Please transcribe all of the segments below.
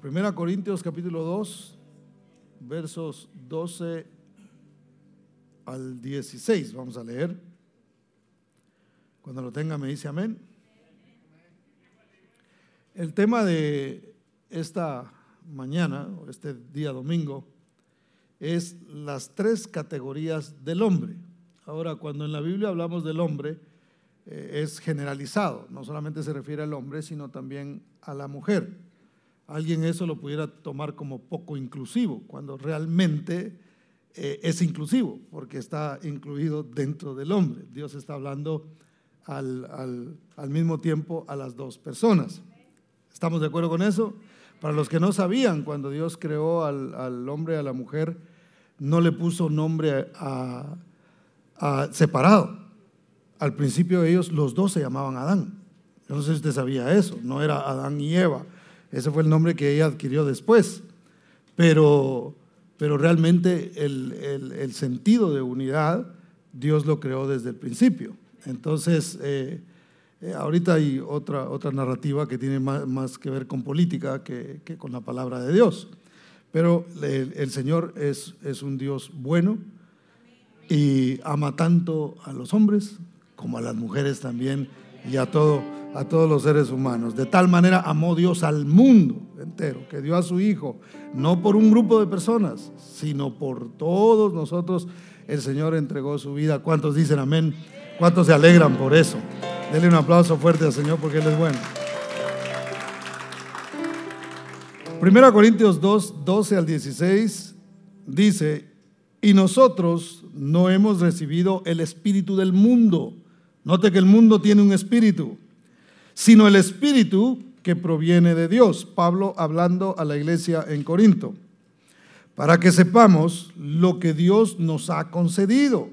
Primera Corintios capítulo 2, versos 12 al 16. Vamos a leer. Cuando lo tenga me dice amén. El tema de esta mañana, o este día domingo, es las tres categorías del hombre. Ahora, cuando en la Biblia hablamos del hombre, eh, es generalizado, no solamente se refiere al hombre, sino también a la mujer alguien eso lo pudiera tomar como poco inclusivo, cuando realmente eh, es inclusivo, porque está incluido dentro del hombre. Dios está hablando al, mismo tiempo a las dos personas. ¿Estamos de acuerdo con eso? Para los que no sabían, cuando Dios creó al, hombre y a la mujer, no le puso nombre a, separado. Al principio ellos, los dos se llamaban Adán. Yo no sé si usted sabía eso, no era Adán y Eva ese fue el nombre que ella adquirió después. Pero, pero realmente el, sentido de unidad Dios lo creó desde el principio. Entonces, eh, eh, ahorita hay otra, otra narrativa que tiene más, que ver con política que, con la palabra de Dios. Pero el, Señor es, es un Dios bueno y ama tanto a los hombres como a las mujeres también y a todo a todos los seres humanos. De tal manera amó Dios al mundo entero, que dio a su Hijo, no por un grupo de personas, sino por todos nosotros. El Señor entregó su vida. ¿Cuántos dicen amén? ¿Cuántos se alegran por eso? Denle un aplauso fuerte al Señor porque Él es bueno. Primera Corintios 2, 12 al 16 dice, y nosotros no hemos recibido el espíritu del mundo. Note que el mundo tiene un espíritu sino el Espíritu que proviene de Dios. Pablo hablando a la iglesia en Corinto, para que sepamos lo que Dios nos ha concedido,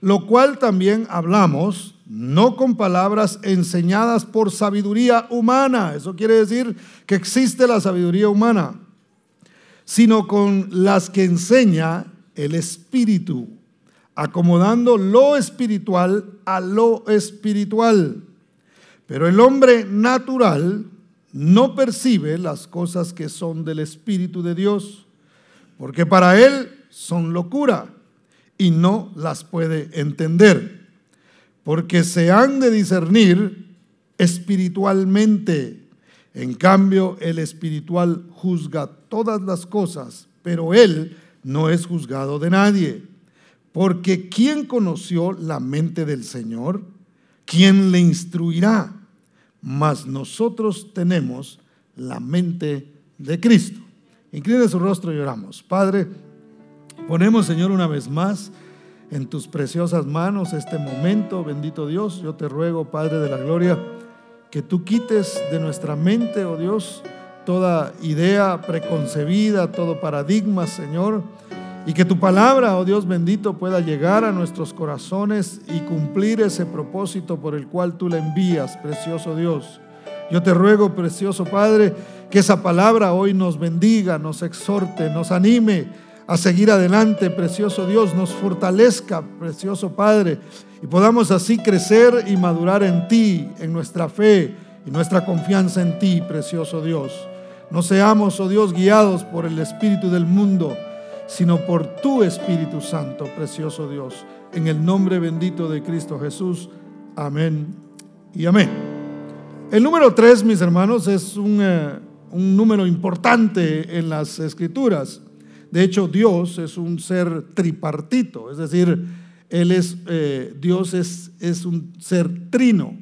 lo cual también hablamos, no con palabras enseñadas por sabiduría humana, eso quiere decir que existe la sabiduría humana, sino con las que enseña el Espíritu, acomodando lo espiritual a lo espiritual. Pero el hombre natural no percibe las cosas que son del Espíritu de Dios, porque para él son locura y no las puede entender, porque se han de discernir espiritualmente. En cambio, el espiritual juzga todas las cosas, pero él no es juzgado de nadie. Porque ¿quién conoció la mente del Señor? ¿Quién le instruirá? Mas nosotros tenemos la mente de Cristo. Incline su rostro y oramos. Padre, ponemos, Señor, una vez más en tus preciosas manos este momento, bendito Dios. Yo te ruego, Padre de la Gloria, que tú quites de nuestra mente, oh Dios, toda idea preconcebida, todo paradigma, Señor y que tu palabra, oh Dios bendito, pueda llegar a nuestros corazones y cumplir ese propósito por el cual tú la envías, precioso Dios. Yo te ruego, precioso Padre, que esa palabra hoy nos bendiga, nos exhorte, nos anime a seguir adelante, precioso Dios, nos fortalezca, precioso Padre, y podamos así crecer y madurar en ti, en nuestra fe y nuestra confianza en ti, precioso Dios. No seamos, oh Dios, guiados por el espíritu del mundo, sino por tu Espíritu Santo, precioso Dios. En el nombre bendito de Cristo Jesús. Amén y amén. El número tres, mis hermanos, es un, eh, número importante en las escrituras. De hecho, Dios es un ser tripartito, es decir, Él es, eh, Dios es, es un ser trino,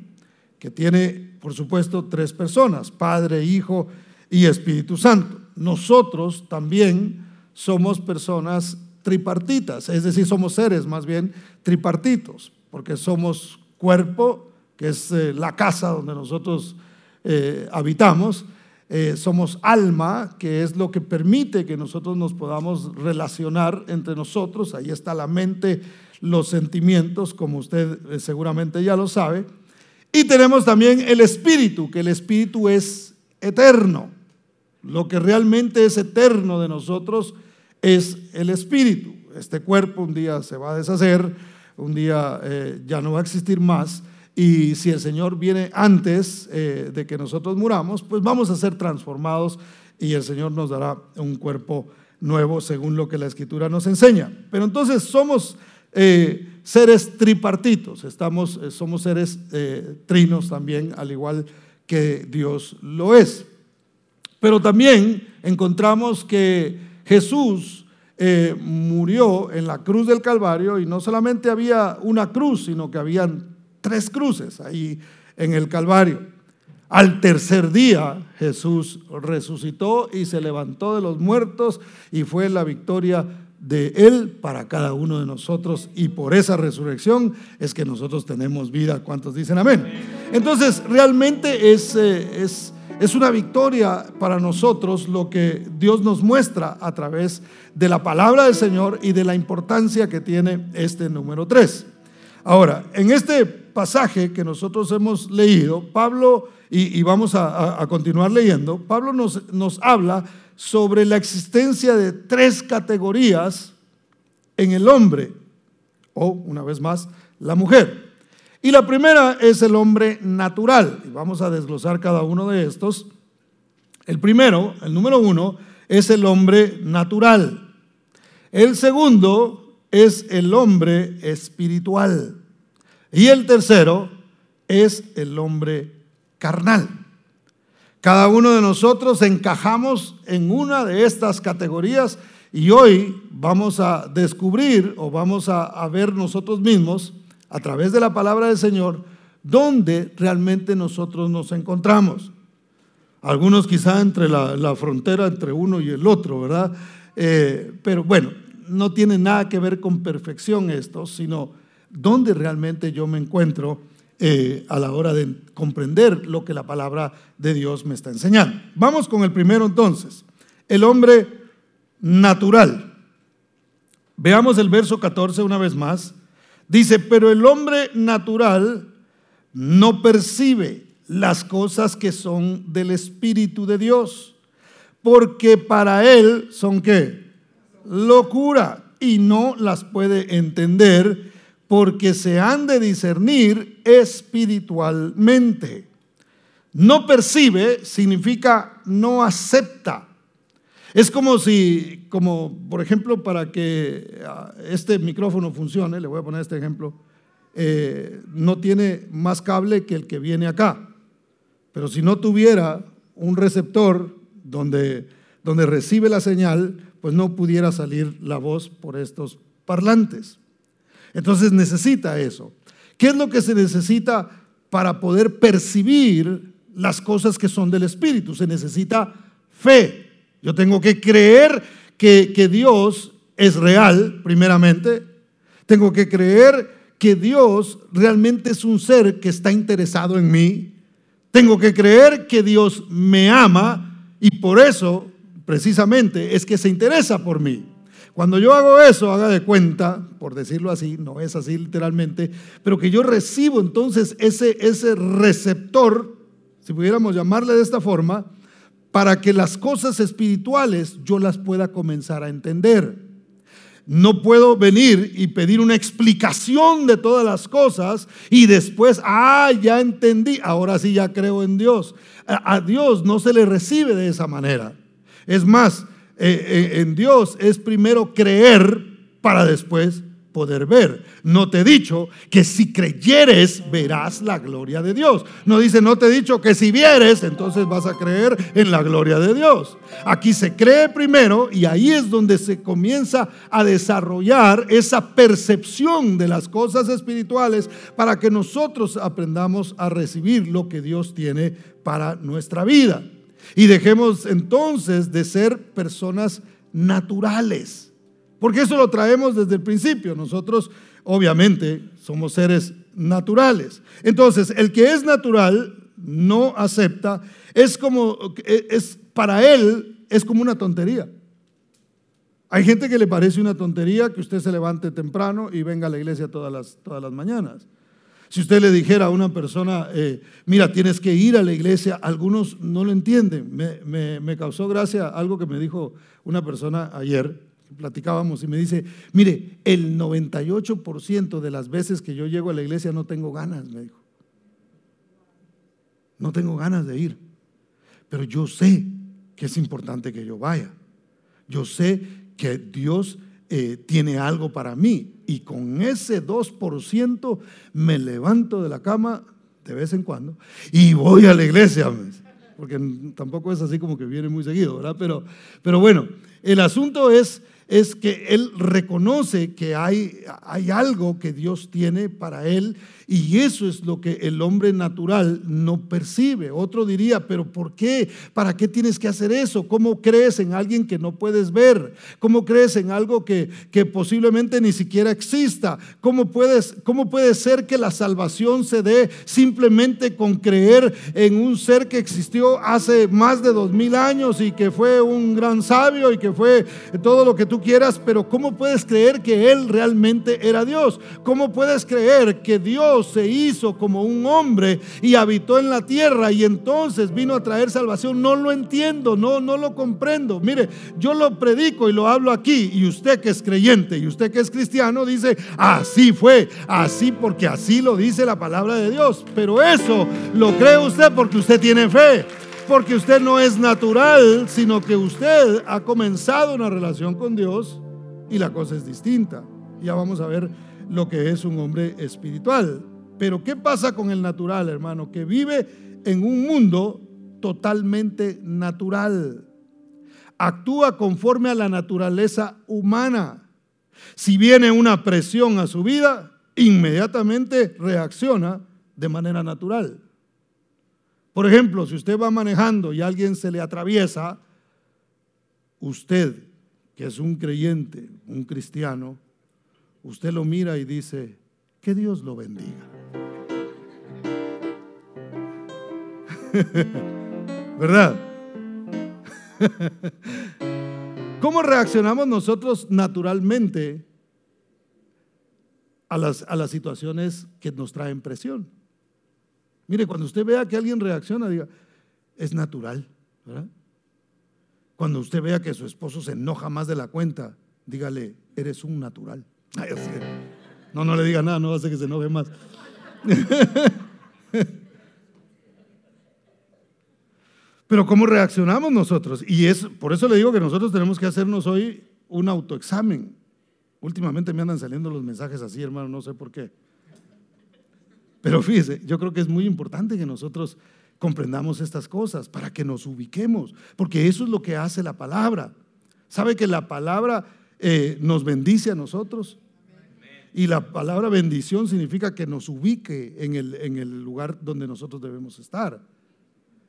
que tiene, por supuesto, tres personas, Padre, Hijo y Espíritu Santo. Nosotros también somos personas tripartitas, es decir, somos seres más bien tripartitos, porque somos cuerpo, que es eh, la casa donde nosotros eh, habitamos, eh, somos alma, que es lo que permite que nosotros nos podamos relacionar entre nosotros, ahí está la mente, los sentimientos, como usted seguramente ya lo sabe, y tenemos también el espíritu, que el espíritu es eterno. Lo que realmente es eterno de nosotros es el espíritu. Este cuerpo un día se va a deshacer, un día eh, ya no va a existir más. Y si el Señor viene antes eh, de que nosotros muramos, pues vamos a ser transformados y el Señor nos dará un cuerpo nuevo según lo que la Escritura nos enseña. Pero entonces somos eh, seres tripartitos, estamos, somos seres trinos también, al igual que Dios lo es. Pero también encontramos que Jesús murió en la cruz del Calvario y no solamente había una cruz, sino que habían tres cruces ahí en el Calvario. Al tercer día Jesús resucitó y se levantó de los muertos y fue la victoria de Él para cada uno de nosotros y por esa resurrección es que nosotros tenemos vida. ¿Cuántos dicen amén? Entonces realmente es, eh, es, es una victoria para nosotros lo que Dios nos muestra a través de la palabra del Señor y de la importancia que tiene este número 3. Ahora, en este pasaje que nosotros hemos leído, Pablo, y, vamos a, continuar leyendo, Pablo nos, nos habla sobre la existencia de tres categorías en el hombre, o una vez más, la mujer. Y la primera es el hombre natural. Vamos a desglosar cada uno de estos. El primero, el número uno, es el hombre natural. El segundo es el hombre espiritual. Y el tercero es el hombre carnal. Cada uno de nosotros encajamos en una de estas categorías y hoy vamos a descubrir o vamos a, ver nosotros mismos a través de la palabra del Señor dónde realmente nosotros nos encontramos. Algunos quizá entre la, frontera entre uno y el otro, ¿verdad? Eh, pero bueno, no tiene nada que ver con perfección esto, sino dónde realmente yo me encuentro eh, a la hora de comprender lo que la palabra de Dios me está enseñando. Vamos con el primero entonces, el hombre natural. Veamos el verso 14 una vez más. Dice, pero el hombre natural no percibe las cosas que son del Espíritu de Dios, porque para él son qué? Locura y no las puede entender porque se han de discernir espiritualmente. No percibe significa no acepta. Es como si, como por ejemplo, para que ah, este micrófono funcione, le voy a poner este ejemplo, eh, no tiene más cable que el que viene acá. Pero si no tuviera un receptor donde, donde recibe la señal, pues no pudiera salir la voz por estos parlantes. Entonces necesita eso. ¿Qué es lo que se necesita para poder percibir las cosas que son del Espíritu? Se necesita fe. Yo tengo que creer que, que Dios es real, primeramente. Tengo que creer que Dios realmente es un ser que está interesado en mí. Tengo que creer que Dios me ama y por eso, precisamente, es que se interesa por mí. Cuando yo hago eso, haga de cuenta, por decirlo así, no es así literalmente, pero que yo recibo entonces ese, ese receptor, si pudiéramos llamarle de esta forma, para que las cosas espirituales yo las pueda comenzar a entender. No puedo venir y pedir una explicación de todas las cosas y después, ah, ya entendí, ahora sí ya creo en Dios. A, Dios no se le recibe de esa manera. Es más, eh, eh, en Dios es primero creer para después poder ver. No te he dicho que si creyeres verás la gloria de Dios. No dice, no te he dicho que si vieres, entonces vas a creer en la gloria de Dios. Aquí se cree primero y ahí es donde se comienza a desarrollar esa percepción de las cosas espirituales para que nosotros aprendamos a recibir lo que Dios tiene para nuestra vida. Y dejemos entonces de ser personas naturales. Porque eso lo traemos desde el principio. Nosotros obviamente somos seres naturales. Entonces, el que es natural no acepta, es como, es, para él es como una tontería. Hay gente que le parece una tontería que usted se levante temprano y venga a la iglesia todas las, todas las mañanas. Si usted le dijera a una persona, eh, mira, tienes que ir a la iglesia, algunos no lo entienden. Me, causó gracia algo que me dijo una persona ayer, platicábamos y me dice, mire, el 98% de las veces que yo llego a la iglesia no tengo ganas, me dijo. No tengo ganas de ir, pero yo sé que es importante que yo vaya. Yo sé que Dios eh, tiene algo para mí y con ese 2% me levanto de la cama de vez en cuando y voy a la iglesia, porque tampoco es así como que viene muy seguido, ¿verdad? Pero, pero bueno, el asunto es es que él reconoce que hay, hay algo que Dios tiene para él y eso es lo que el hombre natural no percibe. Otro diría, pero ¿por qué? ¿Para qué tienes que hacer eso? ¿Cómo crees en alguien que no puedes ver? ¿Cómo crees en algo que, que posiblemente ni siquiera exista? ¿Cómo, puedes, ¿Cómo puede ser que la salvación se dé simplemente con creer en un ser que existió hace más de dos mil años y que fue un gran sabio y que fue todo lo que tú quieras? Pero ¿cómo puedes creer que Él realmente era Dios? ¿Cómo puedes creer que Dios se hizo como un hombre y habitó en la tierra y entonces vino a traer salvación. No lo entiendo, no, no lo comprendo. Mire, yo lo predico y lo hablo aquí y usted que es creyente y usted que es cristiano dice, así fue, así porque así lo dice la palabra de Dios. Pero eso lo cree usted porque usted tiene fe porque usted no es natural, sino que usted ha comenzado una relación con Dios y la cosa es distinta. Ya vamos a ver lo que es un hombre espiritual. Pero ¿qué pasa con el natural, hermano? Que vive en un mundo totalmente natural. Actúa conforme a la naturaleza humana. Si viene una presión a su vida, inmediatamente reacciona de manera natural. Por ejemplo, si usted va manejando y alguien se le atraviesa, usted, que es un creyente, un cristiano, usted lo mira y dice, que Dios lo bendiga. ¿Verdad? ¿Cómo reaccionamos nosotros naturalmente a las, a las situaciones que nos traen presión? Mire, cuando usted vea que alguien reacciona, diga, es natural, ¿verdad? Cuando usted vea que su esposo se enoja más de la cuenta, dígale, eres un natural. No, no le diga nada, no hace que se enoje más. Pero ¿cómo reaccionamos nosotros? Y es por eso le digo que nosotros tenemos que hacernos hoy un autoexamen. Últimamente me andan saliendo los mensajes así, hermano, no sé por qué. Pero fíjese, yo creo que es muy importante que nosotros comprendamos estas cosas para que nos ubiquemos, porque eso es lo que hace la palabra. ¿Sabe que la palabra eh, nos bendice a nosotros? Y la palabra bendición significa que nos ubique en el, en el lugar donde nosotros debemos estar.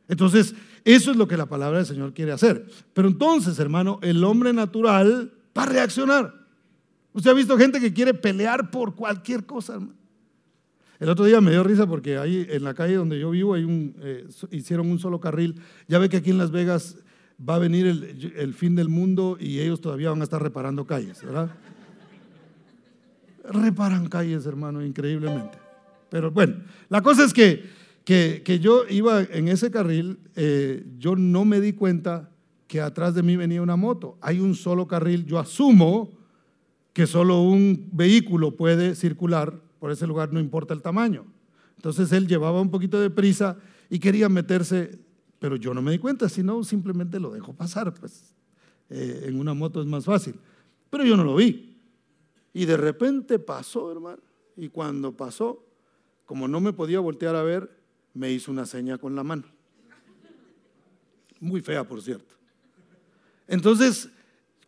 Entonces, eso es lo que la palabra del Señor quiere hacer. Pero entonces, hermano, el hombre natural va a reaccionar. Usted ha visto gente que quiere pelear por cualquier cosa, hermano. El otro día me dio risa porque ahí en la calle donde yo vivo eh, hicieron un solo carril. Ya ve que aquí en Las Vegas va a venir el, fin del mundo y ellos todavía van a estar reparando calles, ¿verdad? Reparan calles, hermano, increíblemente. Pero bueno, la cosa es que que, yo iba en ese carril, eh, yo no me di cuenta que atrás de mí venía una moto. Hay un solo carril, yo asumo que solo un vehículo puede circular por ese lugar, no importa el tamaño. Entonces él llevaba un poquito de prisa y quería meterse, pero yo no me di cuenta, sino simplemente lo dejo pasar, pues eh, en una moto es más fácil. Pero yo no lo vi. Y de repente pasó, hermano, y cuando pasó, como no me podía voltear a ver, me hizo una seña con la mano. Muy fea, por cierto. Entonces,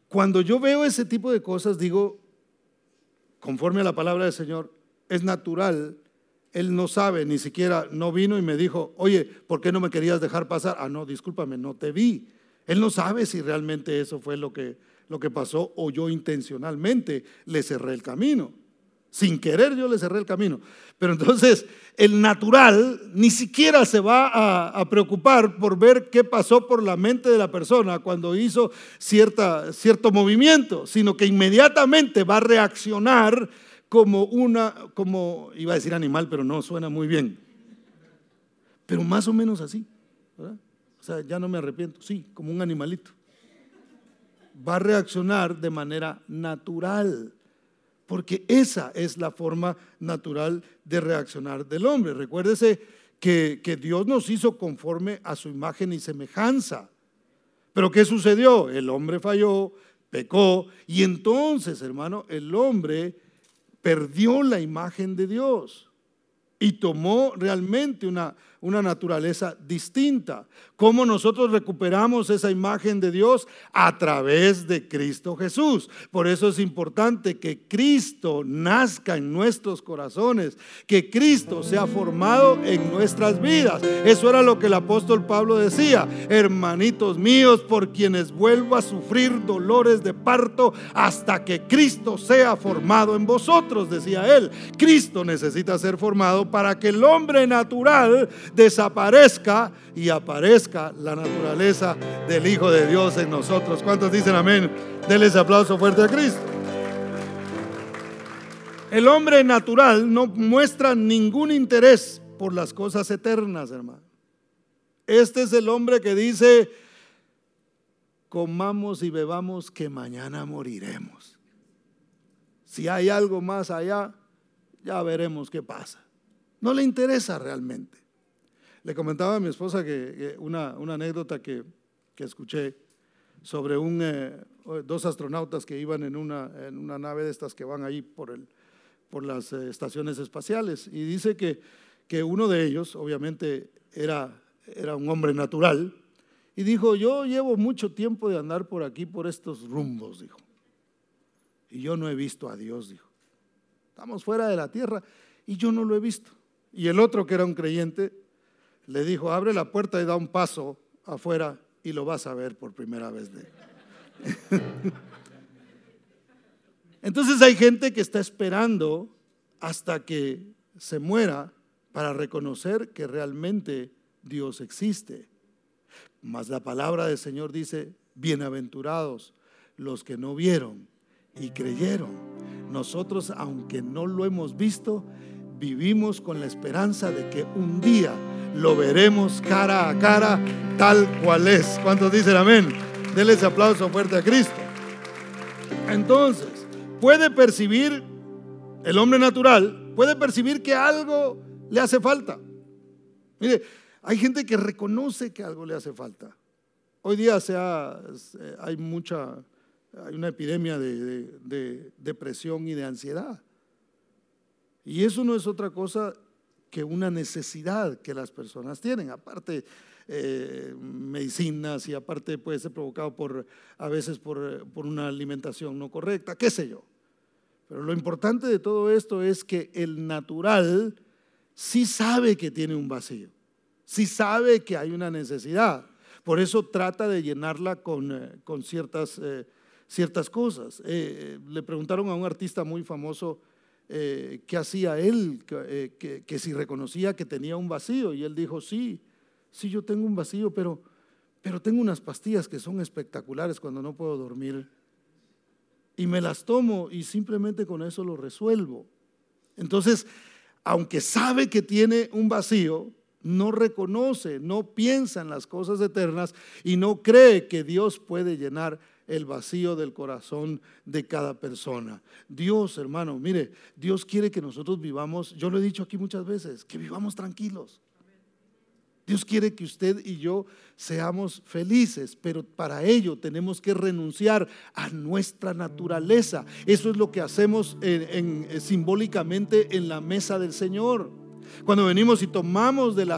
cuando yo veo ese tipo de cosas, digo, conforme a la palabra del Señor, es natural. Él no sabe, ni siquiera no vino y me dijo, oye, ¿por qué no me querías dejar pasar? Ah, no, discúlpame, no te vi. Él no sabe si realmente eso fue lo que, lo que pasó o yo intencionalmente le cerré el camino. Sin querer yo le cerré el camino. Pero entonces el natural ni siquiera se va a, preocupar por ver qué pasó por la mente de la persona cuando hizo cierta, cierto movimiento, sino que inmediatamente va a reaccionar como una, como iba a decir animal, pero no suena muy bien. Pero más o menos así. O sea, ya no me arrepiento, sí, como un animalito. Va a reaccionar de manera natural porque esa es la forma natural de reaccionar del hombre. Recuérdese que, Dios nos hizo conforme a su imagen y semejanza. Pero ¿qué sucedió? El hombre falló, pecó, y entonces, hermano, el hombre perdió la imagen de Dios y tomó realmente una, una naturaleza distinta. ¿Cómo nosotros recuperamos esa imagen de Dios? A través de Cristo Jesús. Por eso es importante que Cristo nazca en nuestros corazones, que Cristo sea formado en nuestras vidas. Eso era lo que el apóstol Pablo decía, hermanitos míos, por quienes vuelvo a sufrir dolores de parto hasta que Cristo sea formado en vosotros, decía él. Cristo necesita ser formado para que el hombre natural desaparezca y aparezca la naturaleza del Hijo de Dios en nosotros. ¿Cuántos dicen amén? Denle ese aplauso fuerte a Cristo. El hombre natural no muestra ningún interés por las cosas eternas, hermano. Este es el hombre que dice, comamos y bebamos que mañana moriremos. Si hay algo más allá, ya veremos qué pasa. No le interesa realmente. Le comentaba a mi esposa que, una, anécdota que, escuché sobre un, eh, dos astronautas que iban en una, en una, nave de estas que van ahí por, el, por las eh, estaciones espaciales. Y dice que, que uno de ellos, obviamente, era, era un hombre natural. Y dijo, yo llevo mucho tiempo de andar por aquí, por estos rumbos, dijo. Y yo no he visto a Dios, dijo. Estamos fuera de la tierra y yo no lo he visto. Y el otro, que era un creyente, le dijo, abre la puerta y da un paso afuera y lo vas a ver por primera vez. Entonces hay gente que está esperando hasta que se muera para reconocer que realmente Dios existe. Mas la palabra del Señor dice, bienaventurados los que no vieron y creyeron. Nosotros, aunque no lo hemos visto, vivimos con la esperanza de que un día lo veremos cara a cara tal cual es. ¿Cuántos dicen amén? Denle ese aplauso fuerte a Cristo. Entonces, puede percibir el hombre natural, puede percibir que algo le hace falta. Mire, hay gente que reconoce que algo le hace falta. Hoy día se hay mucha, hay una epidemia de depresión y de ansiedad. Y eso no es otra cosa que una necesidad que las personas tienen, aparte eh, medicinas y aparte puede ser provocado por, a veces por, por una alimentación no correcta, qué sé yo. Pero lo importante de todo esto es que el natural sí sabe que tiene un vacío, sí sabe que hay una necesidad. Por eso trata de llenarla con, eh, con ciertas, eh, ciertas cosas. le preguntaron a un artista muy famoso, eh, qué hacía él, eh, que, si reconocía que tenía un vacío. Y él dijo, sí, sí, yo tengo un vacío, pero, pero tengo unas pastillas que son espectaculares cuando no puedo dormir. Y me las tomo y simplemente con eso lo resuelvo. Entonces, aunque sabe que tiene un vacío, no reconoce, no piensa en las cosas eternas y no cree que Dios puede llenar el vacío del corazón de cada persona. Dios, hermano, mire, Dios quiere que nosotros vivamos, yo lo he dicho aquí muchas veces, que vivamos tranquilos. Dios quiere que usted y yo seamos felices, pero para ello tenemos que renunciar a nuestra naturaleza. Eso es lo que hacemos simbólicamente en la mesa del Señor. Cuando venimos y tomamos del,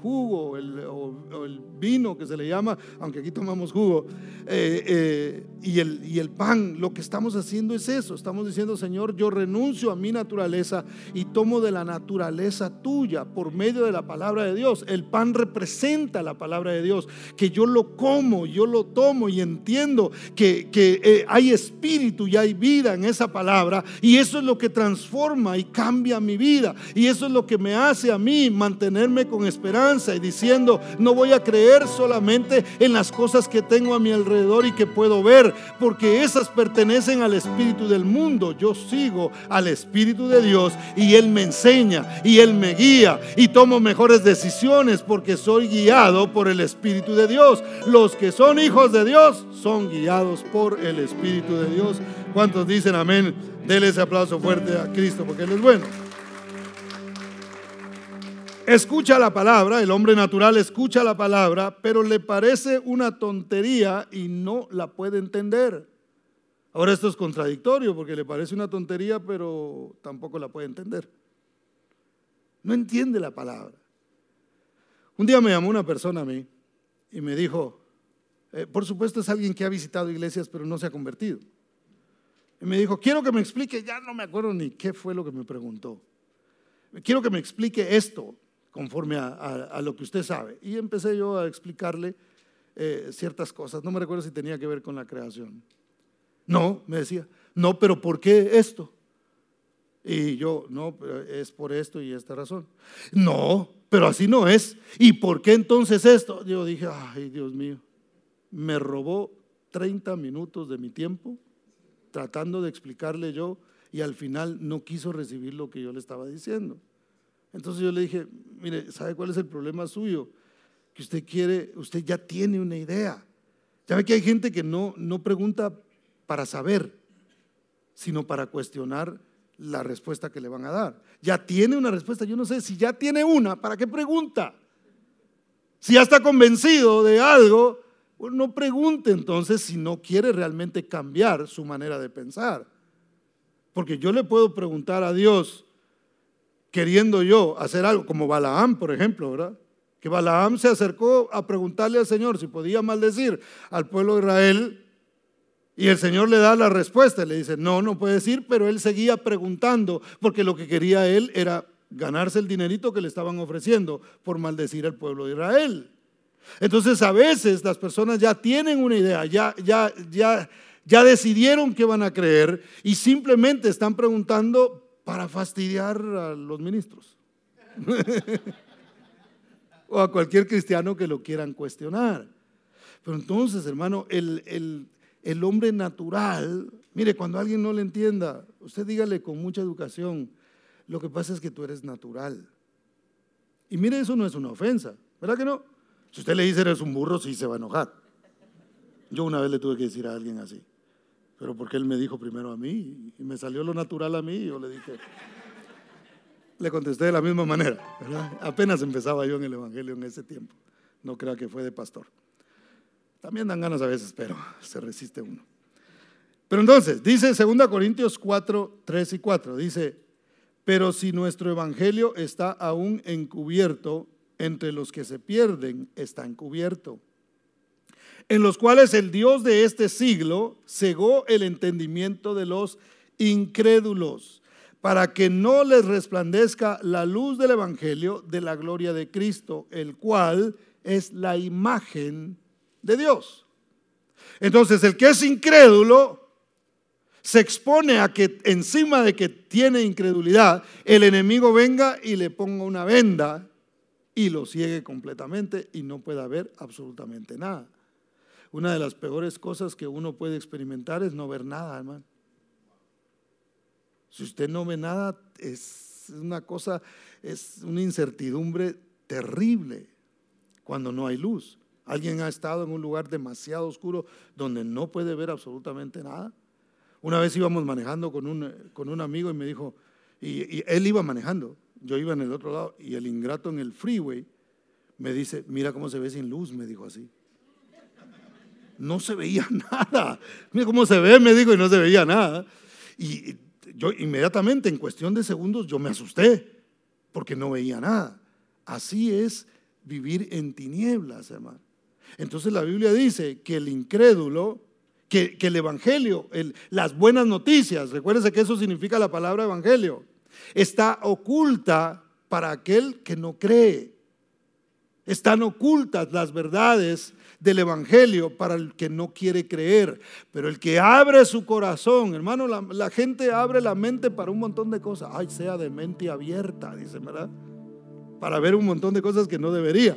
jugo el, o, el vino que se le llama, aunque aquí tomamos jugo, eh, eh, y, el, pan, lo que estamos haciendo es eso. Estamos diciendo, Señor, yo renuncio a mi naturaleza y tomo de la naturaleza tuya por medio de la palabra de Dios. El pan representa la palabra de Dios, que yo lo como, yo lo tomo y entiendo que, que eh, hay espíritu y hay vida en esa palabra, y eso es lo que transforma y cambia mi vida. Y eso es lo que me hace a mí mantenerme con esperanza y diciendo, no voy a creer solamente en las cosas que tengo a mi alrededor y que puedo ver, porque esas pertenecen al espíritu del mundo. Yo sigo al espíritu de Dios y Él me enseña y Él me guía y tomo mejores decisiones porque soy guiado por el espíritu de Dios. Los que son hijos de Dios son guiados por el espíritu de Dios. ¿Cuántos dicen amén? Dele ese aplauso fuerte a Cristo porque Él es bueno. Escucha la palabra, el hombre natural escucha la palabra, pero le parece una tontería y no la puede entender. Ahora esto es contradictorio porque le parece una tontería, pero tampoco la puede entender. No entiende la palabra. Un día me llamó una persona a mí y me dijo, eh, por supuesto es alguien que ha visitado iglesias pero no se ha convertido. Y me dijo, quiero que me explique, ya no me acuerdo ni qué fue lo que me preguntó. Quiero que me explique esto conforme a, lo que usted sabe. Y empecé yo a explicarle eh, ciertas cosas. No me recuerdo si tenía que ver con la creación. No, me decía, no, pero ¿por qué esto? Y yo, no, es por esto y esta razón. No, pero así no es. ¿Y por qué entonces esto? Yo dije, ay, Dios mío, me robó 30 minutos de mi tiempo tratando de explicarle yo y al final no quiso recibir lo que yo le estaba diciendo. Entonces yo le dije, mire, ¿sabe cuál es el problema suyo? Que usted quiere, usted ya tiene una idea. Ya ve que hay gente que no, no pregunta para saber, sino para cuestionar la respuesta que le van a dar. Ya tiene una respuesta, yo no sé, si ya tiene una, ¿para qué pregunta? Si ya está convencido de algo, no pregunte entonces si no quiere realmente cambiar su manera de pensar. Porque yo le puedo preguntar a Dios, queriendo yo hacer algo, como Balaam, por ejemplo, ¿verdad? Que Balaam se acercó a preguntarle al Señor si podía maldecir al pueblo de Israel y el Señor le da la respuesta, le dice, no, no puede decir, pero él seguía preguntando, porque lo que quería él era ganarse el dinerito que le estaban ofreciendo por maldecir al pueblo de Israel. Entonces a veces las personas ya tienen una idea, ya, ya, ya, ya decidieron que van a creer y simplemente están preguntando para fastidiar a los ministros. o a cualquier cristiano que lo quieran cuestionar. Pero entonces, hermano, el, el, el hombre natural, mire, cuando alguien no le entienda, usted dígale con mucha educación, lo que pasa es que tú eres natural. Y mire, eso no es una ofensa, ¿verdad que no? Si usted le dice eres un burro, sí se va a enojar. Yo una vez le tuve que decir a alguien así, pero porque él me dijo primero a mí y me salió lo natural a mí, yo le dije, le contesté de la misma manera, ¿verdad? Apenas empezaba yo en el Evangelio en ese tiempo, no crea que fue de pastor. También dan ganas a veces, pero se resiste uno. Pero entonces, dice 2 Corintios 4, 3 y 4, dice, pero si nuestro evangelio está aún encubierto, entre los que se pierden está encubierto, en los cuales el Dios de este siglo cegó el entendimiento de los incrédulos, para que no les resplandezca la luz del evangelio de la gloria de Cristo, el cual es la imagen de Dios. Entonces, el que es incrédulo se expone a que encima de que tiene incredulidad, el enemigo venga y le ponga una venda y lo ciegue completamente y no pueda ver absolutamente nada. Una de las peores cosas que uno puede experimentar es no ver nada, hermano. Si usted no ve nada, es una cosa, es una incertidumbre terrible cuando no hay luz. ¿Alguien ha estado en un lugar demasiado oscuro donde no puede ver absolutamente nada? Una vez íbamos manejando con un, con un amigo y me dijo, y, él iba manejando, yo iba en el otro lado, y el ingrato en el freeway me dice, mira cómo se ve sin luz, me dijo así. No se veía nada. Mira cómo se ve, me dijo, y no se veía nada. Y yo inmediatamente, en cuestión de segundos, yo me asusté, porque no veía nada. Así es vivir en tinieblas, hermano. Entonces la Biblia dice que el incrédulo, que, el Evangelio, las buenas noticias, recuérdense que eso significa la palabra Evangelio, está oculta para aquel que no cree. Están ocultas las verdades del Evangelio para el que no quiere creer. Pero el que abre su corazón, hermano, la, gente abre la mente para un montón de cosas. Ay, sea de mente abierta, dice, ¿verdad? Para ver un montón de cosas que no debería.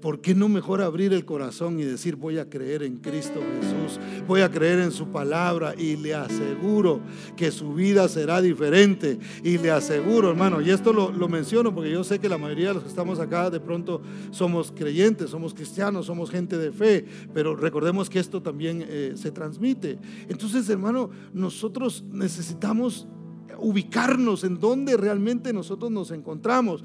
¿Por qué no mejor abrir el corazón y decir voy a creer en Cristo Jesús, voy a creer en su palabra y le aseguro que su vida será diferente y le aseguro, hermano, y esto lo, menciono porque yo sé que la mayoría de los que estamos acá de pronto somos creyentes, somos cristianos, somos gente de fe, pero recordemos que esto también eh, se transmite. Entonces, hermano, nosotros necesitamos ubicarnos en donde realmente nosotros nos encontramos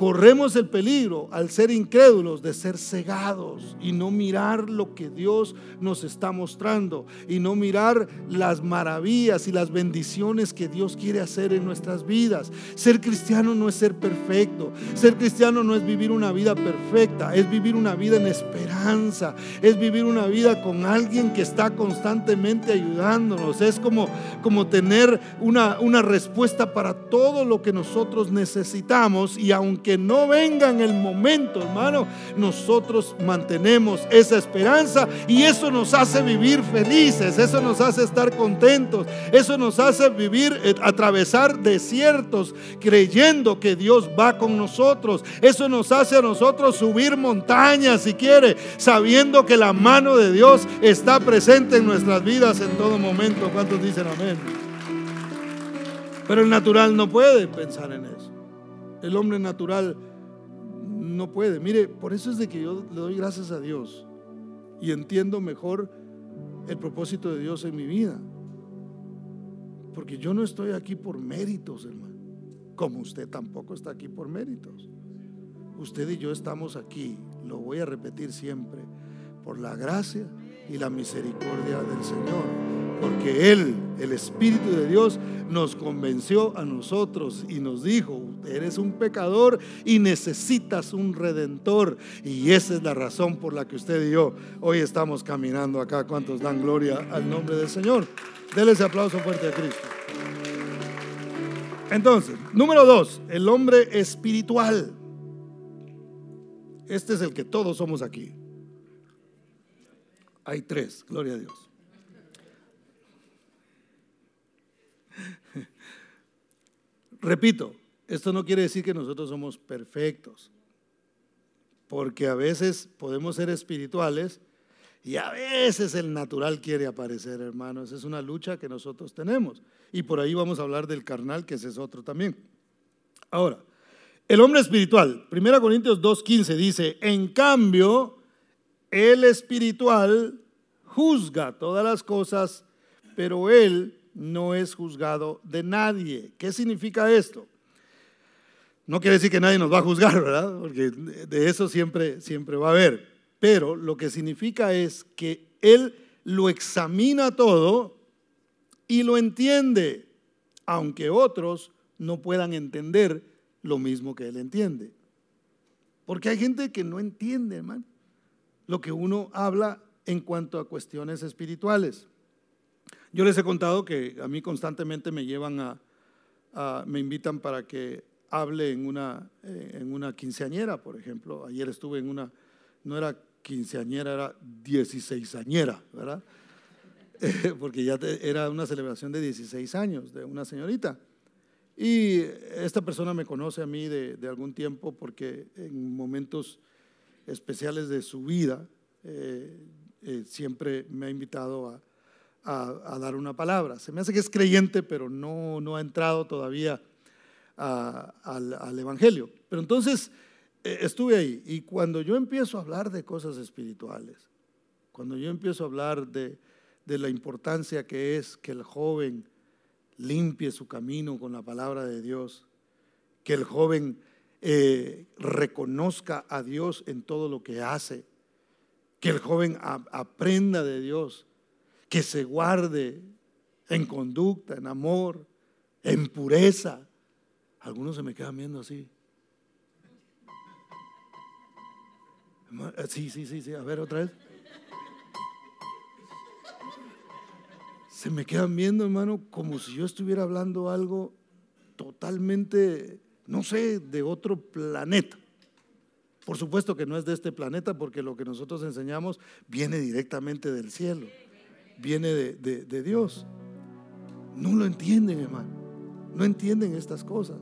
corremos el peligro al ser incrédulos de ser cegados y no mirar lo que Dios nos está mostrando y no mirar las maravillas y las bendiciones que Dios quiere hacer en nuestras vidas. Ser cristiano no es ser perfecto, ser cristiano no es vivir una vida perfecta, es vivir una vida en esperanza, es vivir una vida con alguien que está constantemente ayudándonos, es como, como tener una, una respuesta para todo lo que nosotros necesitamos y aunque no venga en el momento, hermano, nosotros mantenemos esa esperanza y eso nos hace vivir felices, eso nos hace estar contentos, eso nos hace vivir, eh, atravesar desiertos creyendo que Dios va con nosotros, eso nos hace a nosotros subir montañas si quiere, sabiendo que la mano de Dios está presente en nuestras vidas en todo momento. ¿Cuántos dicen amén? Pero el natural no puede pensar en eso. El hombre natural no puede. Mire, por eso es de que yo le doy gracias a Dios y entiendo mejor el propósito de Dios en mi vida. Porque yo no estoy aquí por méritos, hermano. Como usted tampoco está aquí por méritos. Usted y yo estamos aquí, lo voy a repetir siempre, por la gracia y la misericordia del Señor porque Él, el Espíritu de Dios, nos convenció a nosotros y nos dijo, eres un pecador y necesitas un redentor. Y esa es la razón por la que usted y yo hoy estamos caminando acá. ¿Cuántos dan gloria al nombre del Señor? Dele ese aplauso fuerte a Cristo. Entonces, número dos, el hombre espiritual. Este es el que todos somos aquí. Hay tres, gloria a Dios. Repito, esto no quiere decir que nosotros somos perfectos, porque a veces podemos ser espirituales y a veces el natural quiere aparecer, hermanos. Es una lucha que nosotros tenemos. Y por ahí vamos a hablar del carnal, que ese es otro también. Ahora, el hombre espiritual, 1 Corintios 2.15 dice, en cambio, el espiritual juzga todas las cosas, pero él no es juzgado de nadie. ¿Qué significa esto? No quiere decir que nadie nos va a juzgar, ¿verdad? Porque de eso siempre, siempre va a haber. Pero lo que significa es que Él lo examina todo y lo entiende, aunque otros no puedan entender lo mismo que Él entiende. Porque hay gente que no entiende, hermano, lo que uno habla en cuanto a cuestiones espirituales. Yo les he contado que a mí constantemente me llevan a, me invitan para que hable en una, eh, en una quinceañera, por ejemplo. Ayer estuve en una, no era quinceañera, era dieciséisañera, ¿verdad? porque ya era una celebración de 16 años de una señorita. Y esta persona me conoce a mí de, algún tiempo porque en momentos especiales de su vida eh, eh, siempre me ha invitado a, a, dar una palabra. Se me hace que es creyente, pero no, no ha entrado todavía al, Evangelio. Pero entonces eh, estuve ahí y cuando yo empiezo a hablar de cosas espirituales, cuando yo empiezo a hablar de, de la importancia que es que el joven limpie su camino con la palabra de Dios, que el joven eh, reconozca a Dios en todo lo que hace, que el joven aprenda de Dios, que se guarde en conducta, en amor, en pureza. Algunos se me quedan viendo así. Sí, sí, sí, sí. A ver, otra vez. Se me quedan viendo, hermano, como si yo estuviera hablando algo totalmente, no sé, de otro planeta. Por supuesto que no es de este planeta porque lo que nosotros enseñamos viene directamente del cielo viene de, Dios. No lo entienden, hermano. No entienden estas cosas.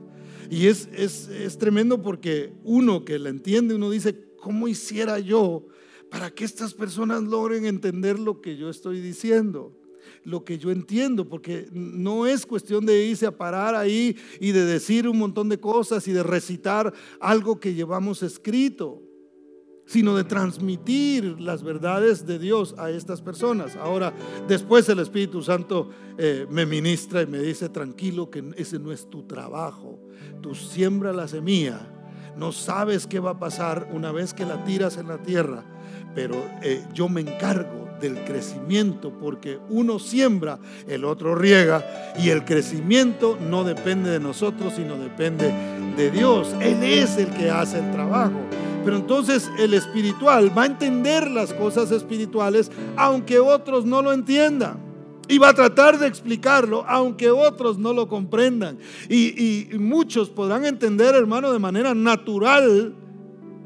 Y es, es, tremendo porque uno que la entiende, uno dice, ¿cómo hiciera yo para que estas personas logren entender lo que yo estoy diciendo? Lo que yo entiendo, porque no es cuestión de irse a parar ahí y de decir un montón de cosas y de recitar algo que llevamos escrito sino de transmitir las verdades de Dios a estas personas. Ahora, después el Espíritu Santo eh, me ministra y me dice, tranquilo, que ese no es tu trabajo. Tú siembra la semilla, no sabes qué va a pasar una vez que la tiras en la tierra, pero eh, yo me encargo del crecimiento porque uno siembra, el otro riega y el crecimiento no depende de nosotros, sino depende de Dios. Él es el que hace el trabajo. Pero entonces el espiritual va a entender las cosas espirituales aunque otros no lo entiendan. Y va a tratar de explicarlo, aunque otros no lo comprendan. Y, muchos podrán entender, hermano, de manera natural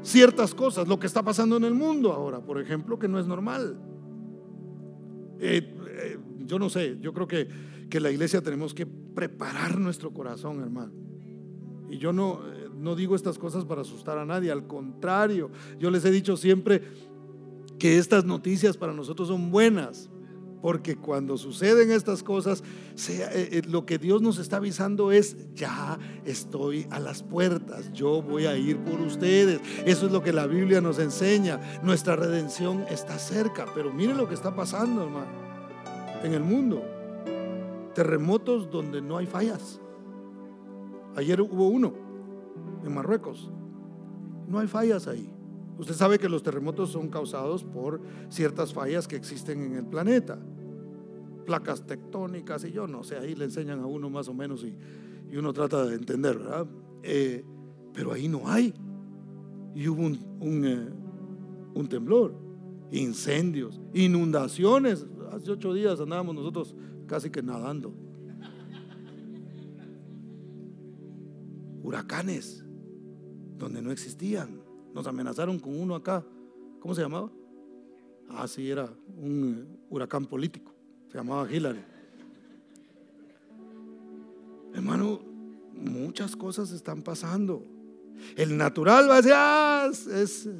ciertas cosas, lo que está pasando en el mundo ahora, por ejemplo, que no es normal. Eh, eh, yo no sé, yo creo que, que la iglesia tenemos que preparar nuestro corazón, hermano. Y yo no, no digo estas cosas para asustar a nadie, al contrario, yo les he dicho siempre que estas noticias para nosotros son buenas, porque cuando suceden estas cosas, eh, eh, lo que Dios nos está avisando es, ya estoy a las puertas, yo voy a ir por ustedes. Eso es lo que la Biblia nos enseña. Nuestra redención está cerca, pero miren lo que está pasando, hermano, en el mundo. Terremotos donde no hay fallas. Ayer hubo uno en Marruecos. No hay fallas ahí. Usted sabe que los terremotos son causados por ciertas fallas que existen en el planeta. Placas tectónicas y yo no sé, ahí le enseñan a uno más o menos y, uno trata de entender, ¿verdad? Eh, pero ahí no hay. Y hubo un, eh, un temblor, incendios, inundaciones. Hace ocho días andábamos nosotros casi que nadando. Huracanes, donde no existían. Nos amenazaron con uno acá. ¿Cómo se llamaba? Ah, sí, era un eh, huracán político. Se llamaba Hillary. Hermano, muchas cosas están pasando. El natural va a decir, ah,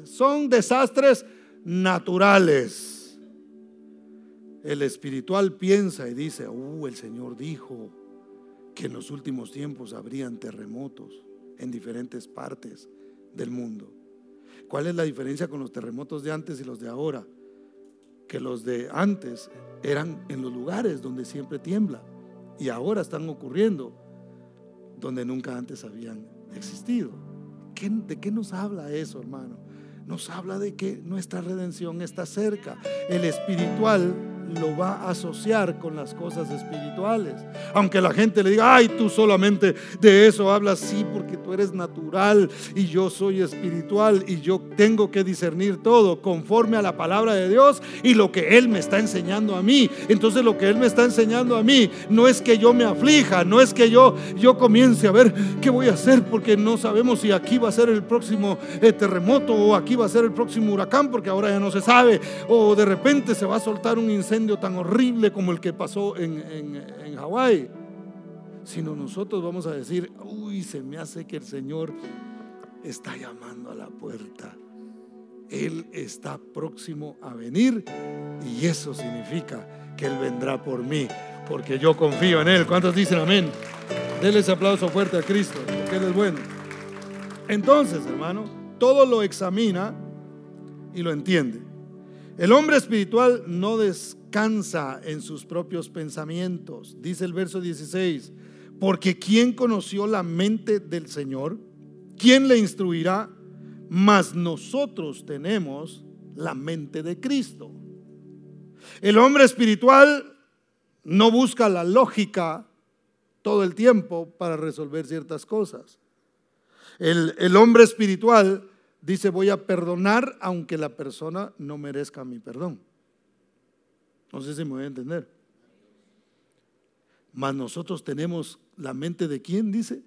son desastres naturales. El espiritual piensa y dice, uh, el Señor dijo que en los últimos tiempos habrían terremotos en diferentes partes del mundo. ¿Cuál es la diferencia con los terremotos de antes y los de ahora? Que los de antes eran en los lugares donde siempre tiembla y ahora están ocurriendo donde nunca antes habían existido. ¿De qué nos habla eso, hermano? Nos habla de que nuestra redención está cerca. El espiritual lo va a asociar con las cosas espirituales. Aunque la gente le diga, ay, tú solamente de eso hablas, sí, porque tú eres natural y yo soy espiritual y yo tengo que discernir todo conforme a la palabra de Dios y lo que Él me está enseñando a mí. Entonces lo que Él me está enseñando a mí no es que yo me aflija, no es que yo, yo comience a ver qué voy a hacer porque no sabemos si aquí va a ser el próximo eh, terremoto o aquí va a ser el próximo huracán porque ahora ya no se sabe o de repente se va a soltar un incendio tan horrible como el que pasó en, en, Hawái, sino nosotros vamos a decir, uy, se me hace que el Señor está llamando a la puerta. Él está próximo a venir y eso significa que Él vendrá por mí, porque yo confío en Él. ¿Cuántos dicen amén? Denle ese aplauso fuerte a Cristo, porque Él es bueno. Entonces, hermano, todo lo examina y lo entiende. El hombre espiritual no descansa en sus propios pensamientos, dice el verso 16, porque ¿quién conoció la mente del Señor? ¿Quién le instruirá? Mas nosotros tenemos la mente de Cristo. El hombre espiritual no busca la lógica todo el tiempo para resolver ciertas cosas. El, el hombre espiritual dice voy a perdonar aunque la persona no merezca mi perdón. No sé si me voy a entender. Mas nosotros tenemos la mente de quién, dice?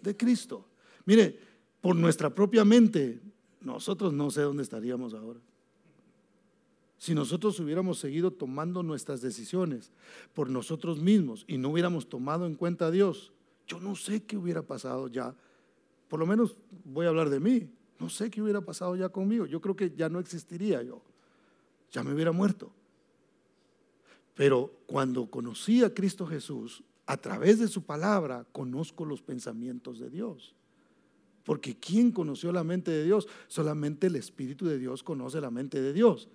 De Cristo. Mire, por nuestra propia mente, nosotros no sé dónde estaríamos ahora. Si nosotros hubiéramos seguido tomando nuestras decisiones por nosotros mismos y no hubiéramos tomado en cuenta a Dios, yo no sé qué hubiera pasado ya. Por lo menos voy a hablar de mí. No sé qué hubiera pasado ya conmigo. Yo creo que ya no existiría yo. Ya me hubiera muerto. Pero cuando conocí a Cristo Jesús, a través de su palabra, conozco los pensamientos de Dios. Porque ¿quién conoció la mente de Dios? Solamente el Espíritu de Dios conoce la mente de Dios.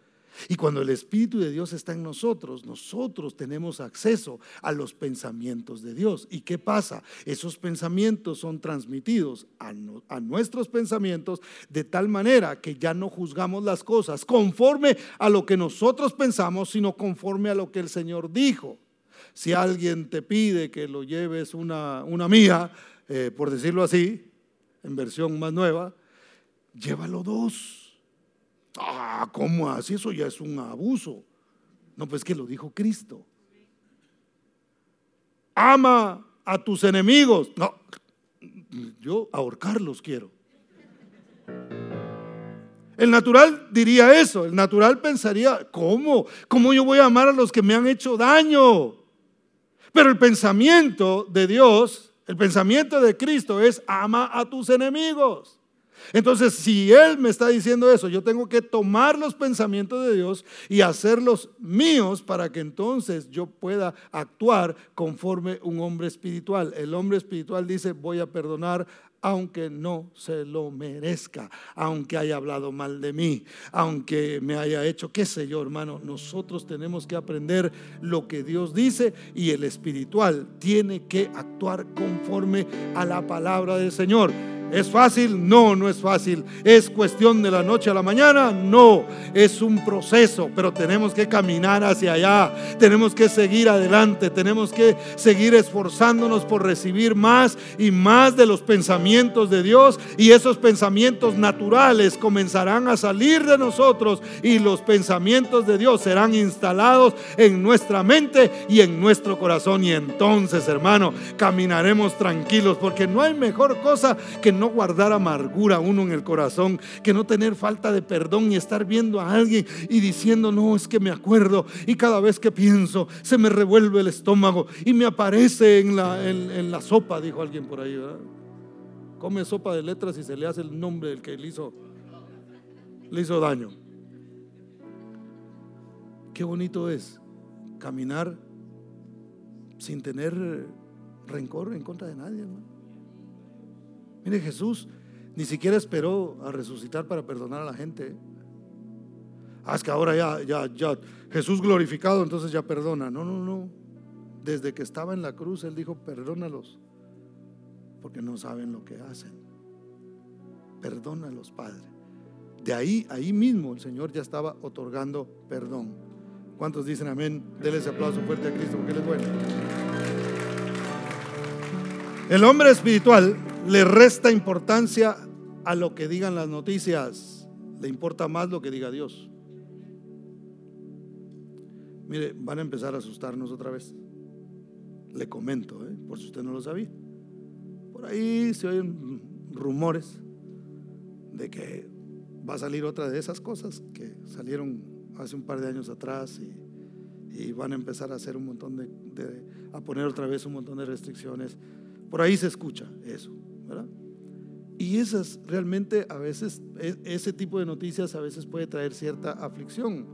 Y cuando el Espíritu de Dios está en nosotros, nosotros tenemos acceso a los pensamientos de Dios. ¿Y qué pasa? Esos pensamientos son transmitidos a, nuestros pensamientos de tal manera que ya no juzgamos las cosas conforme a lo que nosotros pensamos, sino conforme a lo que el Señor dijo. Si alguien te pide que lo lleves una, una mía, eh, por decirlo así, en versión más nueva, llévalo dos Ah, ¿cómo así? Eso ya es un abuso. No, pues que lo dijo Cristo. Ama a tus enemigos. No, yo ahorcarlos quiero. El natural diría eso, el natural pensaría, ¿cómo? ¿Cómo yo voy a amar a los que me han hecho daño? Pero el pensamiento de Dios, el pensamiento de Cristo es, ama a tus enemigos. Entonces, si Él me está diciendo eso, yo tengo que tomar los pensamientos de Dios y hacerlos míos para que entonces yo pueda actuar conforme un hombre espiritual. El hombre espiritual dice, voy a perdonar aunque no se lo merezca, aunque haya hablado mal de mí, aunque me haya hecho, qué sé yo, hermano, nosotros tenemos que aprender lo que Dios dice y el espiritual tiene que actuar conforme a la palabra del Señor. ¿Es fácil? No, no es fácil. ¿Es cuestión de la noche a la mañana? No, es un proceso, pero tenemos que caminar hacia allá, tenemos que seguir adelante, tenemos que seguir esforzándonos por recibir más y más de los pensamientos de Dios y esos pensamientos naturales comenzarán a salir de nosotros y los pensamientos de Dios serán instalados en nuestra mente y en nuestro corazón y entonces, hermano, caminaremos tranquilos porque no hay mejor cosa que no guardar amargura uno en el corazón, que no tener falta de perdón y estar viendo a alguien y diciendo, no, es que me acuerdo y cada vez que pienso se me revuelve el estómago y me aparece en la, en, la sopa, dijo alguien por ahí, Come sopa de letras y se le hace el nombre del que le hizo, le hizo daño. Qué bonito es caminar sin tener rencor en contra de nadie, hermano. Mire, Jesús ni siquiera esperó a resucitar para perdonar a la gente. Ah, es que ahora ya, ya, ya, Jesús glorificado, entonces ya perdona. No, no, no. Desde que estaba en la cruz, Él dijo, perdónalos, porque no saben lo que hacen. Perdónalos, Padre. De ahí, ahí mismo el Señor ya estaba otorgando perdón. ¿Cuántos dicen amén? Denle ese aplauso fuerte a Cristo porque Él es bueno. El hombre espiritual le resta importancia a lo que digan las noticias. Le importa más lo que diga Dios. Mire, van a empezar a asustarnos otra vez. Le comento, ¿eh? por si usted no lo sabía. Por ahí se oyen rumores de que va a salir otra de esas cosas que salieron hace un par de años atrás y, van a empezar a hacer un montón de, a poner otra vez un montón de restricciones. Por ahí se escucha eso. Y esas realmente a veces, e, ese tipo de noticias a veces puede traer cierta aflicción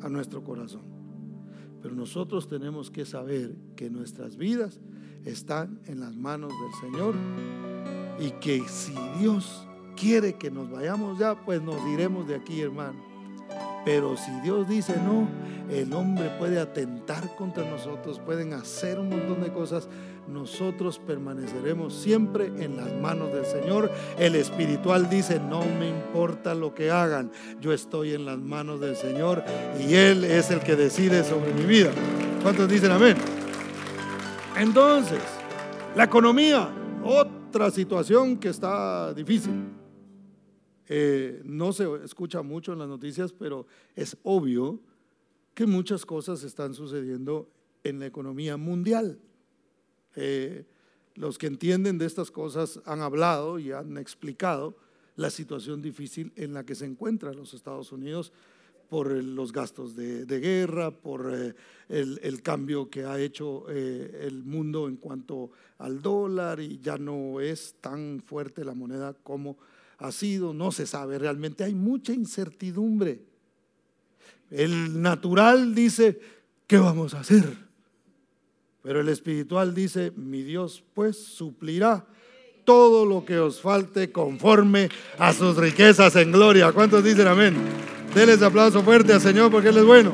a nuestro corazón. Pero nosotros tenemos que saber que nuestras vidas están en las manos del Señor y que si Dios quiere que nos vayamos ya, pues nos iremos de aquí, hermano. Pero si Dios dice no, el hombre puede atentar contra nosotros, pueden hacer un montón de cosas. Nosotros permaneceremos siempre en las manos del Señor. El espiritual dice, no me importa lo que hagan, yo estoy en las manos del Señor y Él es el que decide sobre mi vida. ¿Cuántos dicen amén? Entonces, la economía, otra situación que está difícil. Eh, no se escucha mucho en las noticias, pero es obvio que muchas cosas están sucediendo en la economía mundial. Eh, los que entienden de estas cosas han hablado y han explicado la situación difícil en la que se encuentran los Estados Unidos por los gastos de, guerra, por eh, el, cambio que ha hecho el mundo en cuanto al dólar y ya no es tan fuerte la moneda como ha sido, no se sabe realmente, hay mucha incertidumbre. El natural dice, ¿qué vamos a hacer? Pero el espiritual dice, mi Dios pues suplirá todo lo que os falte conforme a sus riquezas en gloria. ¿Cuántos dicen amén? Denles aplauso fuerte al Señor porque Él es bueno.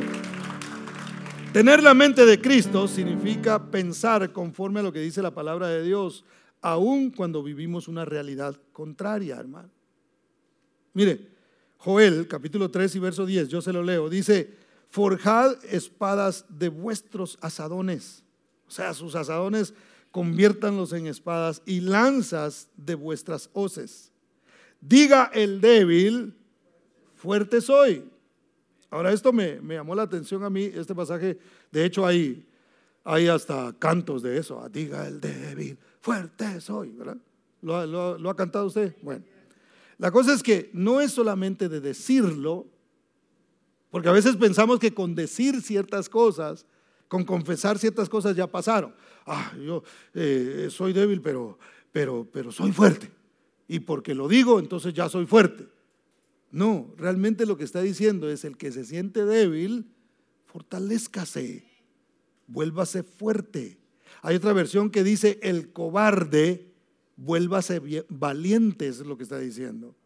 Tener la mente de Cristo significa pensar conforme a lo que dice la palabra de Dios, aun cuando vivimos una realidad contraria, hermano. Mire, Joel capítulo 3 y verso 10, yo se lo leo, dice, forjad espadas de vuestros asadones, o sea, sus asadones conviértanlos en espadas y lanzas de vuestras hoces. Diga el débil, fuerte soy. Ahora, esto me, llamó la atención a mí, este pasaje, de hecho hay, hay hasta cantos de eso, ah, diga el débil, fuerte soy, ¿verdad? ¿Lo, ha cantado usted? Bueno, la cosa es que no es solamente de decirlo, porque a veces pensamos que con decir ciertas cosas, con confesar ciertas cosas ya pasaron. Ah, yo eh, soy débil, pero, pero, pero soy fuerte. Y porque lo digo, entonces ya soy fuerte. No, realmente lo que está diciendo es el que se siente débil, fortalezcase, vuélvase fuerte. Hay otra versión que dice el cobarde, vuélvase valiente, es lo que está diciendo.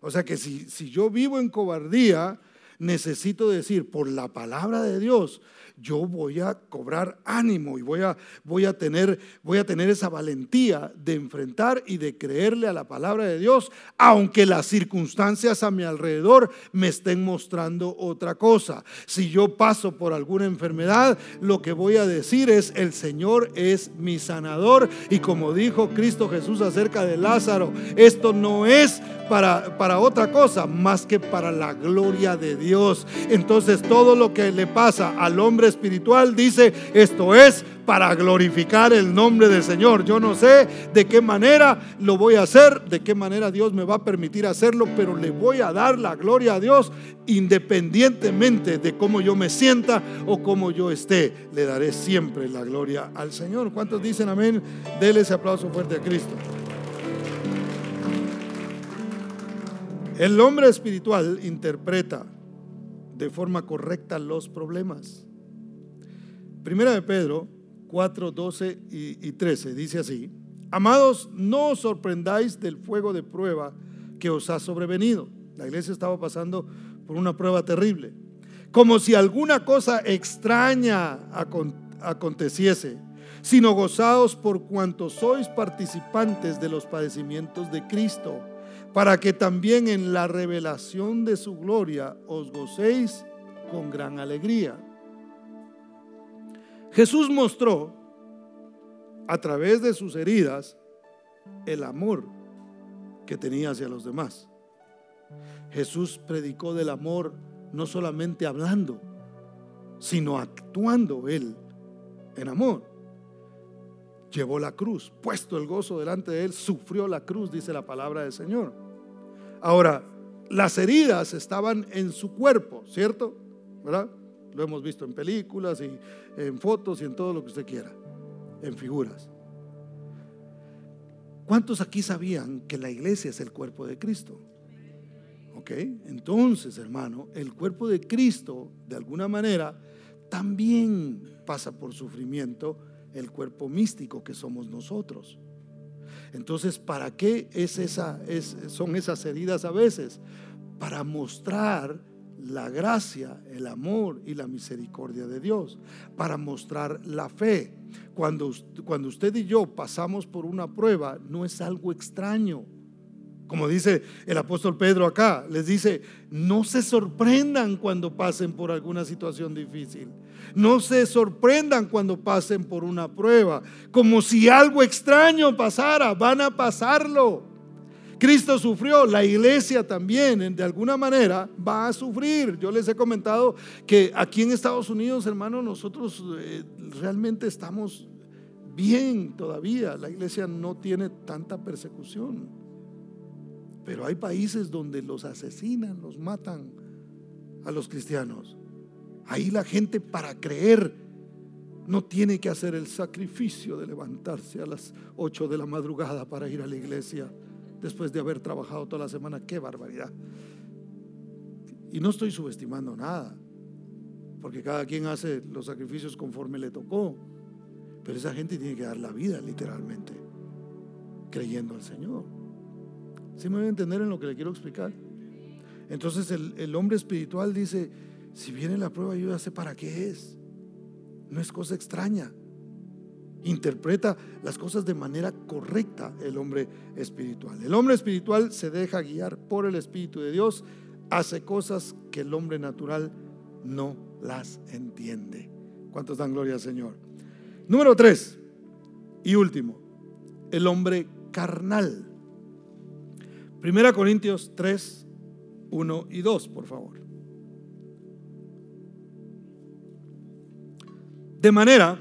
O sea que si, si yo vivo en cobardía, necesito decir por la palabra de Dios, yo voy a cobrar ánimo y voy a, voy a, tener, voy a tener esa valentía de enfrentar y de creerle a la palabra de Dios, aunque las circunstancias a mi alrededor me estén mostrando otra cosa. Si yo paso por alguna enfermedad, lo que voy a decir es, el Señor es mi sanador. Y como dijo Cristo Jesús acerca de Lázaro, esto no es para, para otra cosa más que para la gloria de Dios. Entonces todo lo que le pasa al hombre espiritual dice, esto es para glorificar el nombre del Señor. Yo no sé de qué manera lo voy a hacer, de qué manera Dios me va a permitir hacerlo, pero le voy a dar la gloria a Dios independientemente de cómo yo me sienta o cómo yo esté. Le daré siempre la gloria al Señor. ¿Cuántos dicen amén? Dele ese aplauso fuerte a Cristo. El hombre espiritual interpreta de forma correcta los problemas. Primera de Pedro 4, 12 y 13 dice así, amados, no os sorprendáis del fuego de prueba que os ha sobrevenido. La iglesia estaba pasando por una prueba terrible, como si alguna cosa extraña aconteciese, sino gozaos por cuanto sois participantes de los padecimientos de Cristo para que también en la revelación de su gloria os gocéis con gran alegría. Jesús mostró a través de sus heridas el amor que tenía hacia los demás. Jesús predicó del amor no solamente hablando, sino actuando él en amor. Llevó la cruz, puesto el gozo delante de él, sufrió la cruz, dice la palabra del Señor. Ahora, las heridas estaban en su cuerpo, ¿cierto? ¿Verdad? Lo hemos visto en películas y en fotos y en todo lo que usted quiera, en figuras. ¿Cuántos aquí sabían que la iglesia es el cuerpo de Cristo? ¿Ok? Entonces, hermano, el cuerpo de Cristo, de alguna manera, también pasa por sufrimiento el cuerpo místico que somos nosotros. Entonces, ¿para qué es esa, son esas heridas a veces? Para mostrar la gracia, el amor y la misericordia de Dios, para mostrar la fe. Cuando, cuando usted y yo pasamos por una prueba, no es algo extraño. Como dice el apóstol Pedro acá, les dice, no se sorprendan cuando pasen por alguna situación difícil. No se sorprendan cuando pasen por una prueba. Como si algo extraño pasara, van a pasarlo. Cristo sufrió, la iglesia también de alguna manera va a sufrir. Yo les he comentado que aquí en Estados Unidos, hermano, nosotros eh, realmente estamos bien todavía. La iglesia no tiene tanta persecución. Pero hay países donde los asesinan, los matan a los cristianos. Ahí la gente para creer no tiene que hacer el sacrificio de levantarse a las 8 de la madrugada para ir a la iglesia después de haber trabajado toda la semana. Qué barbaridad. Y no estoy subestimando nada, porque cada quien hace los sacrificios conforme le tocó. Pero esa gente tiene que dar la vida literalmente, creyendo al Señor. ¿Sí me voy a entender en lo que le quiero explicar? Entonces el, el hombre espiritual dice, si viene la prueba yo ya sé para qué es. No es cosa extraña. Interpreta las cosas de manera correcta el hombre espiritual. El hombre espiritual se deja guiar por el Espíritu de Dios, hace cosas que el hombre natural no las entiende. ¿Cuántos dan gloria al Señor? Número tres y último, el hombre carnal. Primera Corintios 3, 1 y 2, por favor. De manera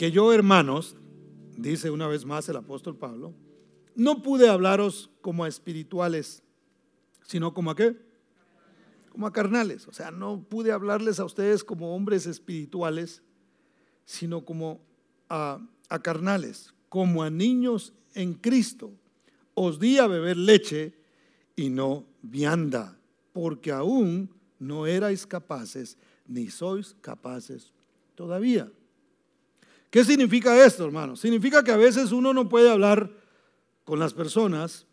que yo, hermanos, dice una vez más el apóstol Pablo, no pude hablaros como a espirituales, sino como a qué? Como a carnales. O sea, no pude hablarles a ustedes como hombres espirituales, sino como a, a carnales, como a niños en Cristo. Os di a beber leche y no vianda, porque aún no erais capaces, ni sois capaces todavía. ¿Qué significa esto, hermano? Significa que a veces uno no puede hablar con las personas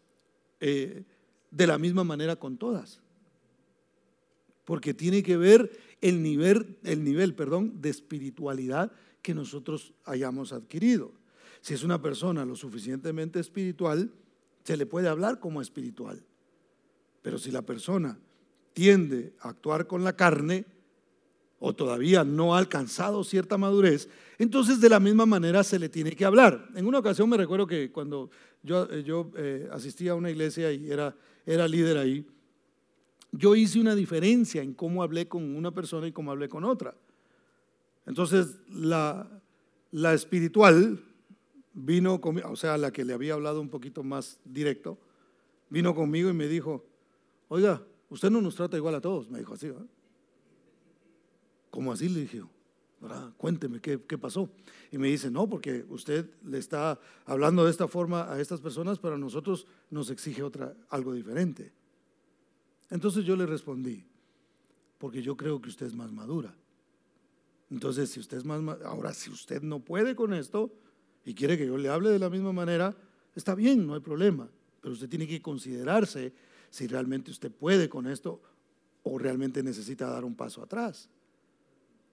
eh, de la misma manera con todas. Porque tiene que ver el nivel, el nivel perdón, de espiritualidad que nosotros hayamos adquirido. Si es una persona lo suficientemente espiritual, se le puede hablar como espiritual. Pero si la persona tiende a actuar con la carne, o todavía no ha alcanzado cierta madurez, entonces de la misma manera se le tiene que hablar. En una ocasión me recuerdo que cuando yo, eh, yo eh, asistía a una iglesia y era, era líder ahí, yo hice una diferencia en cómo hablé con una persona y cómo hablé con otra. Entonces la, la espiritual vino conmigo, o sea, la que le había hablado un poquito más directo, vino conmigo y me dijo, oiga, usted no nos trata igual a todos, me dijo así. ¿verdad? Como así le dije, cuénteme ¿qué, qué pasó. Y me dice, no, porque usted le está hablando de esta forma a estas personas, pero a nosotros nos exige otra, algo diferente. Entonces yo le respondí, porque yo creo que usted es más madura. Entonces, si usted es más ahora si usted no puede con esto y quiere que yo le hable de la misma manera, está bien, no hay problema, pero usted tiene que considerarse si realmente usted puede con esto o realmente necesita dar un paso atrás.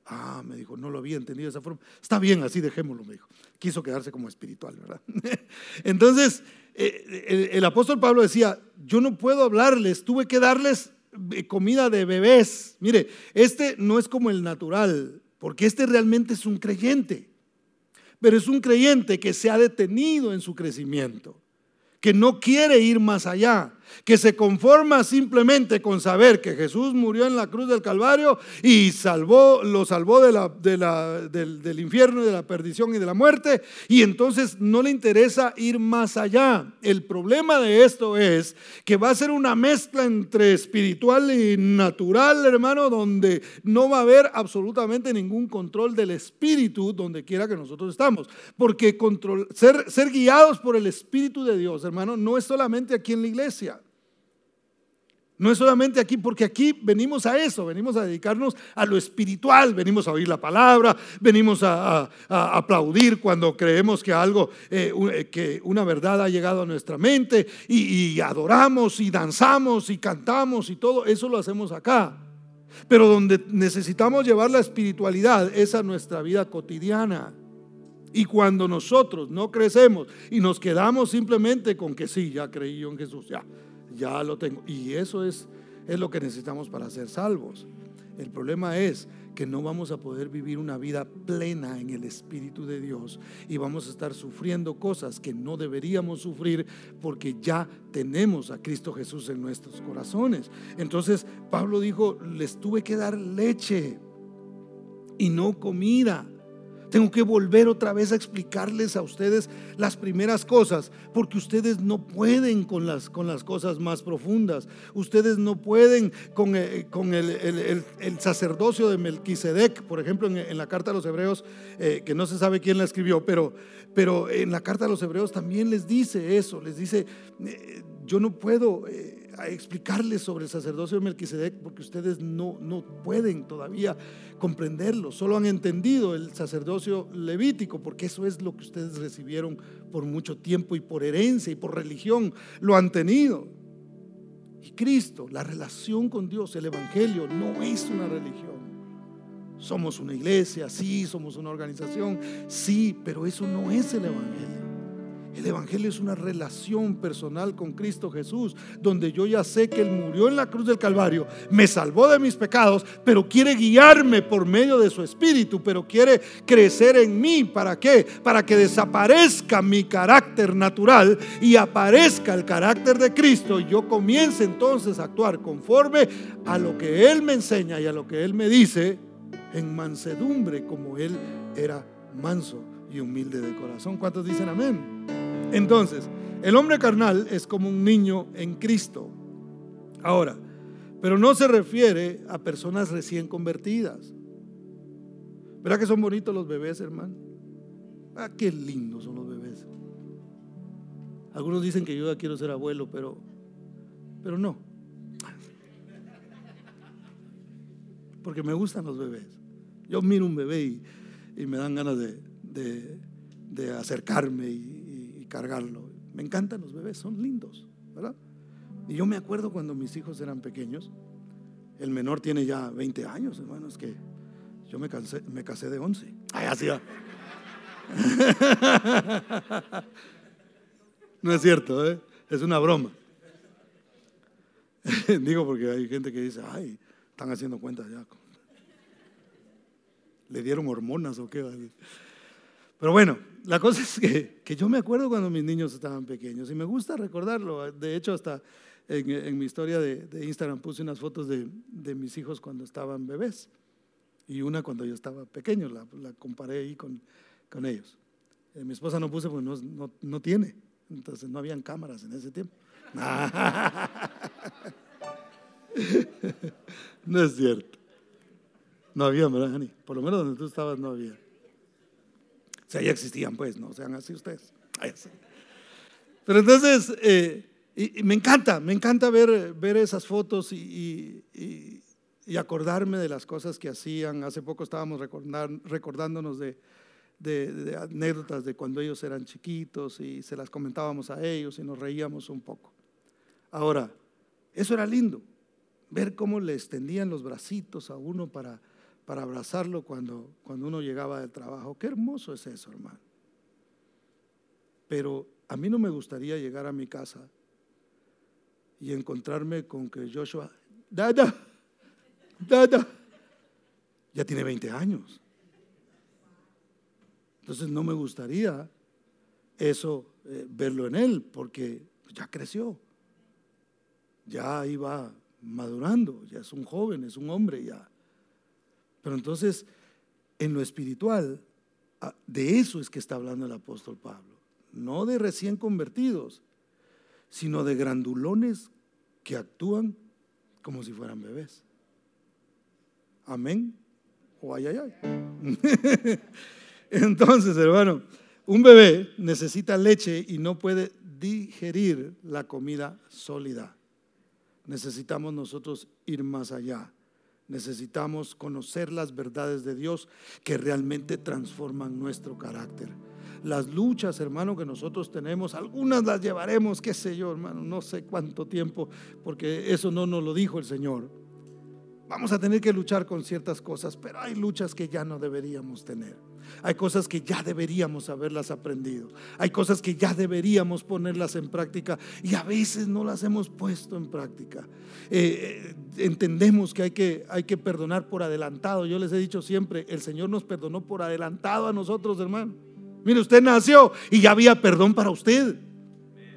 Ah, me dijo, no lo había entendido de esa forma. Está bien, así dejémoslo, me dijo. Quiso quedarse como espiritual, ¿verdad? Entonces, eh, el, apóstol Pablo decía, yo no puedo hablarles, tuve que darles eh, comida de bebés. Mire, este no es como el natural, porque este realmente es un creyente, pero es un creyente que se ha detenido en su crecimiento, que no quiere ir más allá, que se conforma simplemente con saber que Jesús murió en la cruz del Calvario y salvó, lo salvó del, del infierno y de la perdición y de la muerte, y entonces no le interesa ir más allá. El problema de esto es que va a ser una mezcla entre espiritual y natural, hermano, donde no va a haber absolutamente ningún control del espíritu donde quiera que nosotros estamos, porque control, ser, ser guiados por el Espíritu de Dios, hermano, no es solamente aquí en la iglesia. No es solamente aquí, porque aquí venimos a eso, venimos a dedicarnos a lo espiritual, venimos a oír la palabra, venimos a, aplaudir cuando creemos que algo, eh, eh, que una verdad ha llegado a nuestra mente y, y adoramos y danzamos y cantamos y todo, eso lo hacemos acá. Pero donde necesitamos llevar la espiritualidad es a nuestra vida cotidiana. Y cuando nosotros no crecemos y nos quedamos simplemente con que sí, ya creí yo en Jesús, ya ya lo tengo. Y eso es, es lo que necesitamos para ser salvos. El problema es que no vamos a poder vivir una vida plena en el Espíritu de Dios y vamos a estar sufriendo cosas que no deberíamos sufrir porque ya tenemos a Cristo Jesús en nuestros corazones. Entonces Pablo dijo, les tuve que dar leche y no comida. Tengo que volver otra vez a explicarles a ustedes las primeras cosas, porque ustedes no pueden con las, con las cosas más profundas. Ustedes no pueden con, eh, con el, el, sacerdocio de Melquisedec, por ejemplo, en, la carta a los hebreos, eh, que no se sabe quién la escribió, pero, pero en la carta a los hebreos también les dice eso, les dice, eh, yo no puedo a explicarles sobre el sacerdocio de Melquisedec porque ustedes no, no pueden todavía comprenderlo, solo han entendido el sacerdocio levítico porque eso es lo que ustedes recibieron por mucho tiempo y por herencia y por religión lo han tenido. Y Cristo, la relación con Dios, el Evangelio, no es una religión. Somos una iglesia, sí, somos una organización, sí, pero eso no es el Evangelio. El Evangelio es una relación personal con Cristo Jesús, donde yo ya sé que Él murió en la cruz del Calvario, me salvó de mis pecados, pero quiere guiarme por medio de su Espíritu, pero quiere crecer en mí. ¿Para qué? Para que desaparezca mi carácter natural y aparezca el carácter de Cristo y yo comience entonces a actuar conforme a lo que Él me enseña y a lo que Él me dice en mansedumbre como Él era manso y humilde de corazón. ¿Cuántos dicen amén? Entonces, el hombre carnal es como un niño en Cristo. Ahora, pero no se refiere a personas recién convertidas. ¿Verdad que son bonitos los bebés, hermano? Ah, qué lindos son los bebés. Algunos dicen que yo ya quiero ser abuelo, pero, pero no. Porque me gustan los bebés. Yo miro un bebé y, me dan ganas de, acercarme y, cargarlo. Me encantan los bebés, son lindos, ¿verdad? Y yo me acuerdo cuando mis hijos eran pequeños, el menor tiene ya 20 años, hermano, es que yo me, me casé de 11. Ay, así va. No es cierto, ¿eh? es una broma. Digo porque hay gente que dice, ay, están haciendo cuentas ya le dieron hormonas o qué. Pero bueno, la cosa es que, yo me acuerdo cuando mis niños estaban pequeños y me gusta recordarlo. De hecho, hasta en, mi historia de, Instagram puse unas fotos de, mis hijos cuando estaban bebés y una cuando yo estaba pequeño, la, comparé ahí con, con ellos. Eh, mi esposa no puse porque no, no, tiene, entonces no habían cámaras en ese tiempo. no es cierto. No había, ¿verdad, Por lo menos donde tú estabas no había. Sea, existían, pues, no sean así ustedes. Pero entonces, eh, y, me encanta, me encanta ver, ver esas fotos y, y, acordarme de las cosas que hacían. Hace poco estábamos recordándonos de, de, anécdotas de cuando ellos eran chiquitos y se las comentábamos a ellos y nos reíamos un poco. Ahora, eso era lindo, ver cómo le extendían los bracitos a uno para para abrazarlo cuando, cuando uno llegaba del trabajo. Qué hermoso es eso, hermano. Pero a mí no me gustaría llegar a mi casa y encontrarme con que Joshua, dada, dada, ya tiene 20 años. Entonces no me gustaría eso, eh, verlo en él, porque ya creció, ya iba madurando, ya es un joven, es un hombre ya. Pero entonces, en lo espiritual, ah, de eso es que está hablando el apóstol Pablo. No de recién convertidos, sino de grandulones que actúan como si fueran bebés. Amén. O ay, ay, ay. Entonces, hermano, un bebé necesita leche y no puede digerir la comida sólida. Necesitamos nosotros ir más allá. Necesitamos conocer las verdades de Dios que realmente transforman nuestro carácter. Las luchas, hermano, que nosotros tenemos, algunas las llevaremos, qué sé yo, hermano, no sé cuánto tiempo, porque eso no nos lo dijo el Señor. Vamos a tener que luchar con ciertas cosas, pero hay luchas que ya no deberíamos tener. Hay cosas que ya deberíamos haberlas aprendido. Hay cosas que ya deberíamos ponerlas en práctica y a veces no las hemos puesto en práctica. Eh, eh, entendemos que hay, que hay que perdonar por adelantado. Yo les he dicho siempre, el Señor nos perdonó por adelantado a nosotros, hermano. Mire, usted nació y ya había perdón para usted.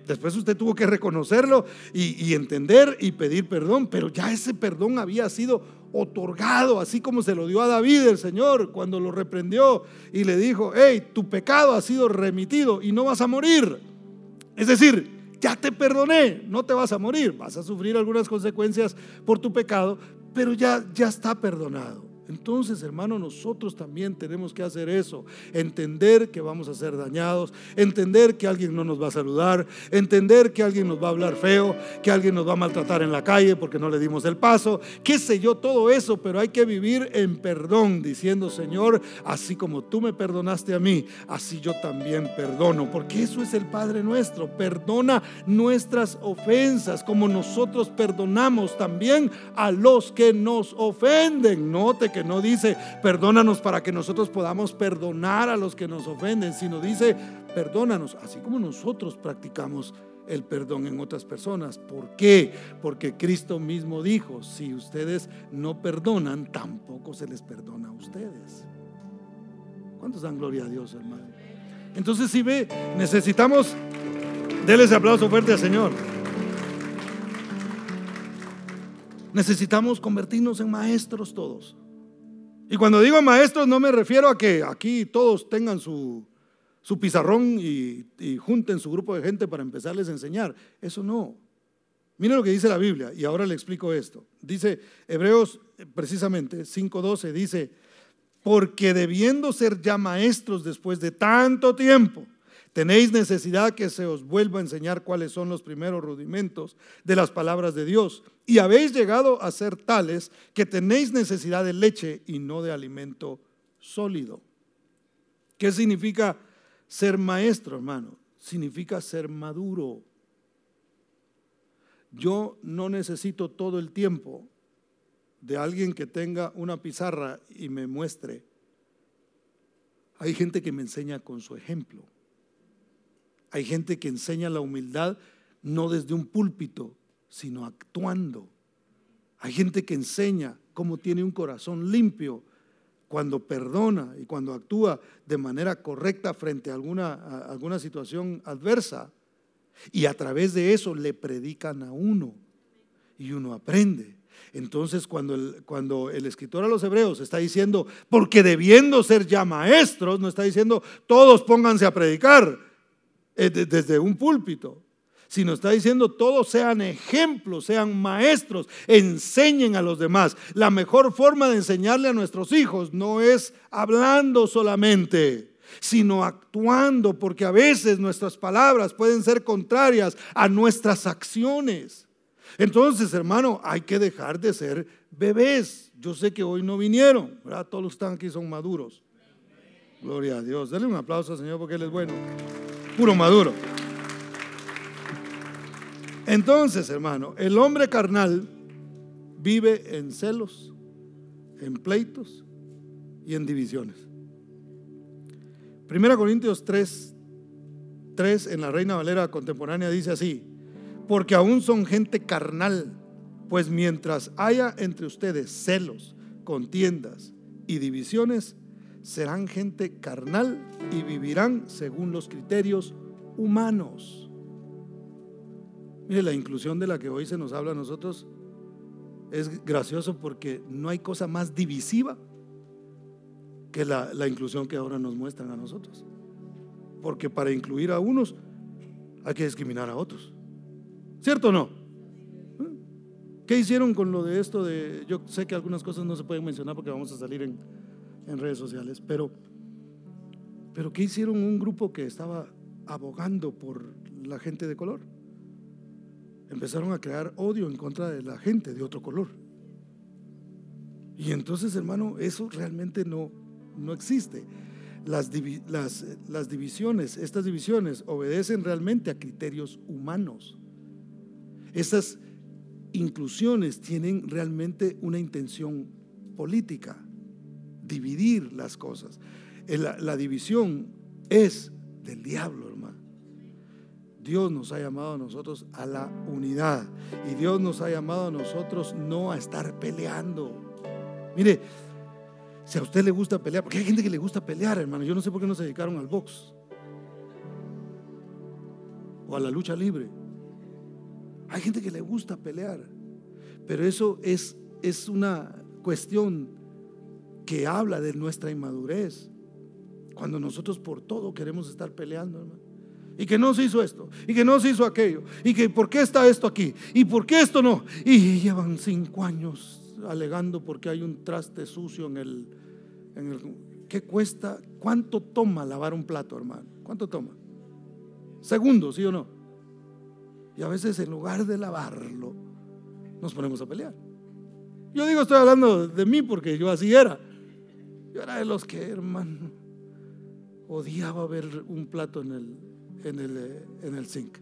Después usted tuvo que reconocerlo y, entender y pedir perdón, pero ya ese perdón había sido otorgado, así como se lo dio a David el Señor cuando lo reprendió y le dijo, hey, tu pecado ha sido remitido y no vas a morir. Es decir, ya te perdoné, no te vas a morir, vas a sufrir algunas consecuencias por tu pecado, pero ya, ya está perdonado. Entonces, hermano, nosotros también tenemos que hacer eso. Entender que vamos a ser dañados, entender que alguien no nos va a saludar, entender que alguien nos va a hablar feo, que alguien nos va a maltratar en la calle porque no le dimos el paso, qué sé yo, todo eso, pero hay que vivir en perdón, diciendo, Señor, así como tú me perdonaste a mí, así yo también perdono, porque eso es el Padre nuestro. Perdona nuestras ofensas como nosotros perdonamos también a los que nos ofenden. Note que no dice, perdónanos para que nosotros podamos perdonar a los que nos ofenden, sino dice, perdónanos, así como nosotros practicamos el perdón en otras personas. ¿Por qué? Porque Cristo mismo dijo, si ustedes no perdonan, tampoco se les perdona a ustedes. ¿Cuántos dan gloria a Dios, hermano? Entonces, si ve, necesitamos, déle ese aplauso fuerte al Señor. Necesitamos convertirnos en maestros todos. Y cuando digo maestros no me refiero a que aquí todos tengan su, su pizarrón y, junten su grupo de gente para empezarles a enseñar. Eso no. Mire lo que dice la Biblia y ahora le explico esto. Dice Hebreos precisamente 5.12, dice, porque debiendo ser ya maestros después de tanto tiempo, Tenéis necesidad que se os vuelva a enseñar cuáles son los primeros rudimentos de las palabras de Dios. Y habéis llegado a ser tales que tenéis necesidad de leche y no de alimento sólido. ¿Qué significa ser maestro, hermano? Significa ser maduro. Yo no necesito todo el tiempo de alguien que tenga una pizarra y me muestre. Hay gente que me enseña con su ejemplo. Hay gente que enseña la humildad no desde un púlpito, sino actuando. Hay gente que enseña cómo tiene un corazón limpio cuando perdona y cuando actúa de manera correcta frente a alguna, alguna situación adversa. Y a través de eso le predican a uno y uno aprende. Entonces, cuando el, cuando el escritor a los hebreos está diciendo, porque debiendo ser ya maestros, no está diciendo, todos pónganse a predicar, desde un púlpito, sino está diciendo todos sean ejemplos, sean maestros, enseñen a los demás. La mejor forma de enseñarle a nuestros hijos no es hablando solamente, sino actuando, porque a veces nuestras palabras pueden ser contrarias a nuestras acciones. Entonces, hermano, hay que dejar de ser bebés. Yo sé que hoy no vinieron, ¿verdad? Todos los que están aquí son maduros. Gloria a Dios. Dale un aplauso al Señor porque Él es bueno puro maduro. Entonces, hermano, el hombre carnal vive en celos, en pleitos y en divisiones. Primera Corintios 3, 3 en la Reina Valera contemporánea dice así, porque aún son gente carnal, pues mientras haya entre ustedes celos, contiendas y divisiones, serán gente carnal y vivirán según los criterios humanos. Mire, la inclusión de la que hoy se nos habla a nosotros es gracioso porque no hay cosa más divisiva que la, inclusión que ahora nos muestran a nosotros. Porque para incluir a unos hay que discriminar a otros. ¿Cierto o no? ¿Qué hicieron con lo de esto de, yo sé que algunas cosas no se pueden mencionar porque vamos a salir en, en redes sociales, pero, pero ¿qué hicieron un grupo que estaba abogando por la gente de color? Empezaron a crear odio en contra de la gente de otro color. Y entonces, hermano, eso realmente no, no existe. Las, las, las divisiones, estas divisiones obedecen realmente a criterios humanos. Estas inclusiones tienen realmente una intención política dividir las cosas. La, división es del diablo, hermano. Dios nos ha llamado a nosotros a la unidad. Y Dios nos ha llamado a nosotros no a estar peleando. Mire, si a usted le gusta pelear, porque hay gente que le gusta pelear, hermano. Yo no sé por qué no se dedicaron al box o a la lucha libre. Hay gente que le gusta pelear, pero eso es, es una cuestión que habla de nuestra inmadurez. Cuando nosotros por todo queremos estar peleando, hermano. Y que no se hizo esto, y que no se hizo aquello, y que por qué está esto aquí, y por qué esto no. Y llevan cinco años alegando porque hay un traste sucio en el, en el... ¿Qué cuesta? ¿Cuánto toma lavar un plato, hermano? ¿Cuánto toma? Segundos, ¿sí o no? Y a veces en lugar de lavarlo, nos ponemos a pelear. Yo digo, estoy hablando de mí porque yo así era. Yo era de los que, hermano, odiaba ver un plato en el, en el, eh, en el zinc.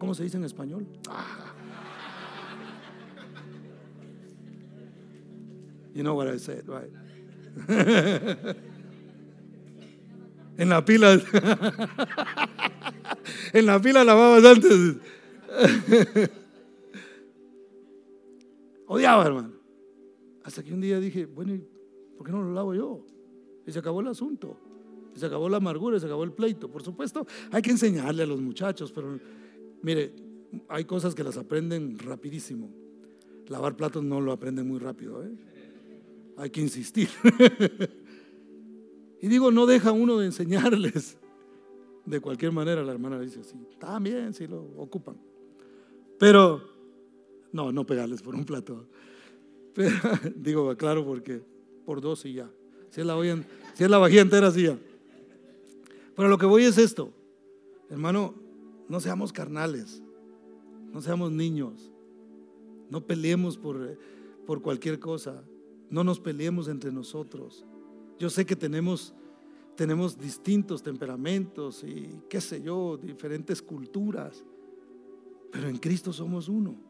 ¿Cómo se dice en español? Ah. You know what I said, right? en la pila. en la pila lavabas antes. Odiaba, hermano. Hasta que un día dije, bueno, ¿por qué no lo lavo yo? Y se acabó el asunto. Y se acabó la amargura, y se acabó el pleito. Por supuesto, hay que enseñarle a los muchachos, pero mire, hay cosas que las aprenden rapidísimo. Lavar platos no lo aprenden muy rápido. ¿eh? Hay que insistir. y digo, no deja uno de enseñarles. De cualquier manera, la hermana dice así, también si lo ocupan. Pero, no, no pegarles por un plato. Pero, digo, claro, porque por dos y ya. Si es la, si es la vajilla entera, sí ya. Pero lo que voy es esto. Hermano, no seamos carnales. No seamos niños. No peleemos por, por cualquier cosa. No nos peleemos entre nosotros. Yo sé que tenemos, tenemos distintos temperamentos y qué sé yo, diferentes culturas, pero en Cristo somos uno.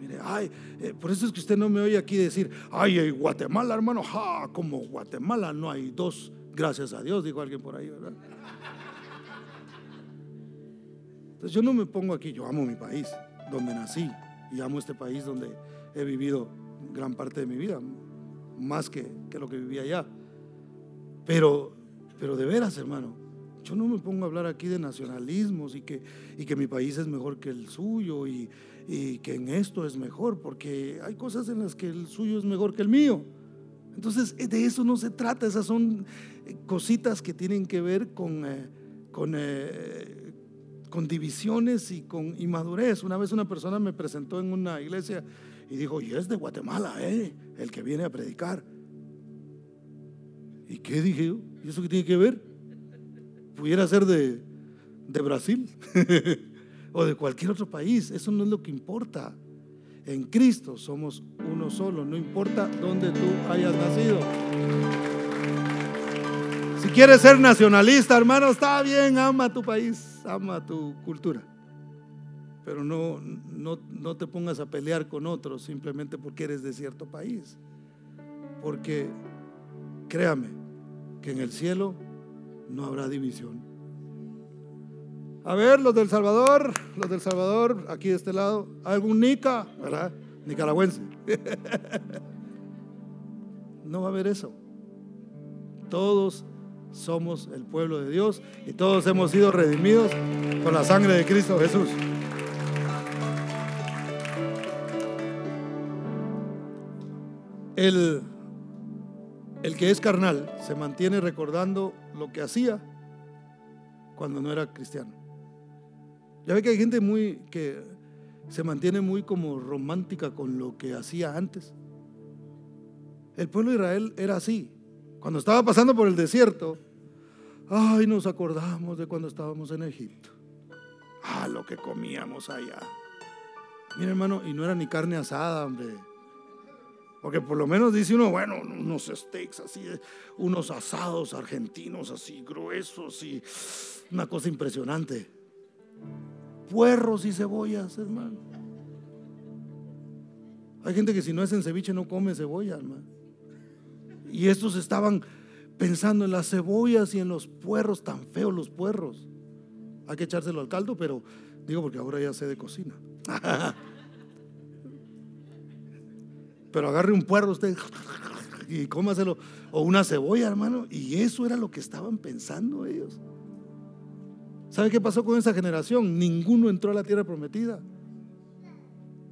Mire, ay, eh, por eso es que usted no me oye aquí decir, ay, Guatemala, hermano, ja, como Guatemala no hay dos, gracias a Dios, dijo alguien por ahí, ¿verdad? Entonces yo no me pongo aquí, yo amo mi país, donde nací, y amo este país donde he vivido gran parte de mi vida, más que, lo que vivía allá. Pero, pero de veras, hermano, yo no me pongo a hablar aquí de nacionalismos y que, y que mi país es mejor que el suyo y, y, que en esto es mejor, porque hay cosas en las que el suyo es mejor que el mío. Entonces, de eso no se trata, esas son eh, cositas que tienen que ver con, eh, con, eh, con divisiones y con inmadurez. Una vez una persona me presentó en una iglesia y dijo, y es de Guatemala, ¿eh? el que viene a predicar. ¿Y qué dije yo? ¿Y eso qué tiene que ver? Pudiera ser de, de Brasil o de cualquier otro país. Eso no es lo que importa. En Cristo somos uno solo, no importa dónde tú hayas nacido. Si quieres ser nacionalista, hermano, está bien, ama tu país, ama tu cultura pero no, no, te pongas a pelear con otros simplemente porque eres de cierto país. Porque créame que en el cielo no habrá división. A ver, los del Salvador, los del Salvador, aquí de este lado, algún nica, ¿verdad? Nicaragüense. no va a haber eso. Todos somos el pueblo de Dios y todos hemos sido redimidos con la sangre de Cristo Jesús. El, el que es carnal se mantiene recordando lo que hacía cuando no era cristiano. Ya ve que hay gente muy que se mantiene muy como romántica con lo que hacía antes. El pueblo de Israel era así. Cuando estaba pasando por el desierto, ay, nos acordamos de cuando estábamos en Egipto. Ah, lo que comíamos allá. Mira, hermano, y no era ni carne asada, hombre. Porque por lo menos dice uno, bueno, unos steaks así, unos asados argentinos así gruesos y una cosa impresionante. Puerros y cebollas, hermano. Hay gente que si no es en ceviche no come cebolla, hermano. Y estos estaban pensando en las cebollas y en los puerros, tan feos los puerros. Hay que echárselo al caldo, pero digo porque ahora ya sé de cocina. Pero agarre un puerro usted y cómaselo. O una cebolla, hermano. Y eso era lo que estaban pensando ellos. ¿Sabe qué pasó con esa generación? Ninguno entró a la tierra prometida.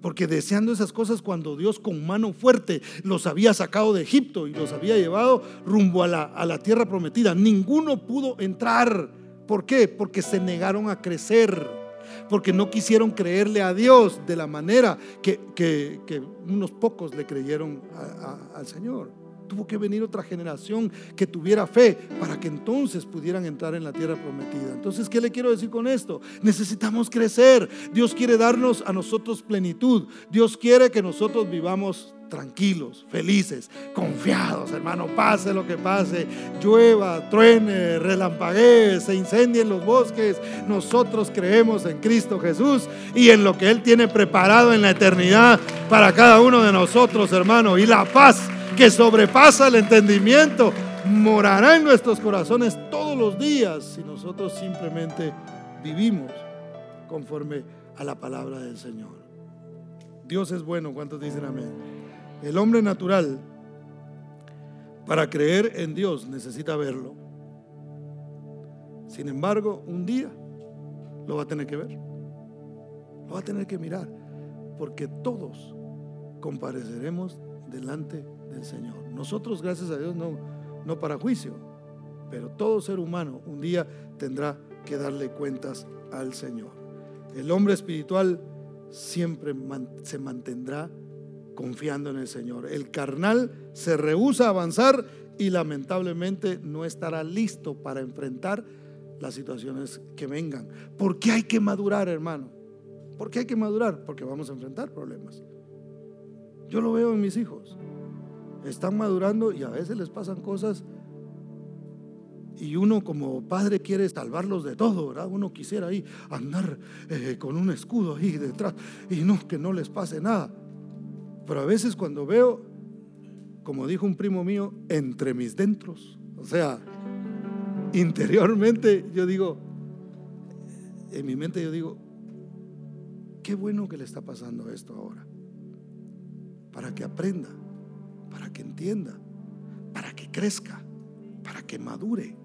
Porque deseando esas cosas cuando Dios con mano fuerte los había sacado de Egipto y los había llevado rumbo a la, a la tierra prometida, ninguno pudo entrar. ¿Por qué? Porque se negaron a crecer porque no quisieron creerle a Dios de la manera que, unos pocos le creyeron al Señor. Tuvo que venir otra generación que tuviera fe para que entonces pudieran entrar en la tierra prometida. Entonces, ¿qué le quiero decir con esto? Necesitamos crecer. Dios quiere darnos a nosotros plenitud. Dios quiere que nosotros vivamos tranquilos, felices, confiados, hermano, pase lo que pase, llueva, truene, relampaguee, se incendien los bosques, nosotros creemos en Cristo Jesús y en lo que Él tiene preparado en la eternidad para cada uno de nosotros, hermano, y la paz que sobrepasa el entendimiento morará en nuestros corazones todos los días si nosotros simplemente vivimos conforme a la palabra del Señor. Dios es bueno, ¿cuántos dicen amén? El hombre natural, para creer en Dios, necesita verlo. Sin embargo, un día lo va a tener que ver. Lo va a tener que mirar. Porque todos compareceremos delante del Señor. Nosotros, gracias a Dios, no, no para juicio. Pero todo ser humano un día tendrá que darle cuentas al Señor. El hombre espiritual siempre se mantendrá confiando en el Señor. El carnal se rehúsa a avanzar y lamentablemente no estará listo para enfrentar las situaciones que vengan. ¿Por qué hay que madurar, hermano? ¿Por qué hay que madurar? Porque vamos a enfrentar problemas. Yo lo veo en mis hijos. Están madurando y a veces les pasan cosas y uno como padre quiere salvarlos de todo, ¿verdad? Uno quisiera ahí andar eh, con un escudo ahí detrás y no, que no les pase nada. Pero a veces cuando veo, como dijo un primo mío, entre mis dentros, o sea, interiormente yo digo, en mi mente yo digo, qué bueno que le está pasando esto ahora, para que aprenda, para que entienda, para que crezca, para que madure.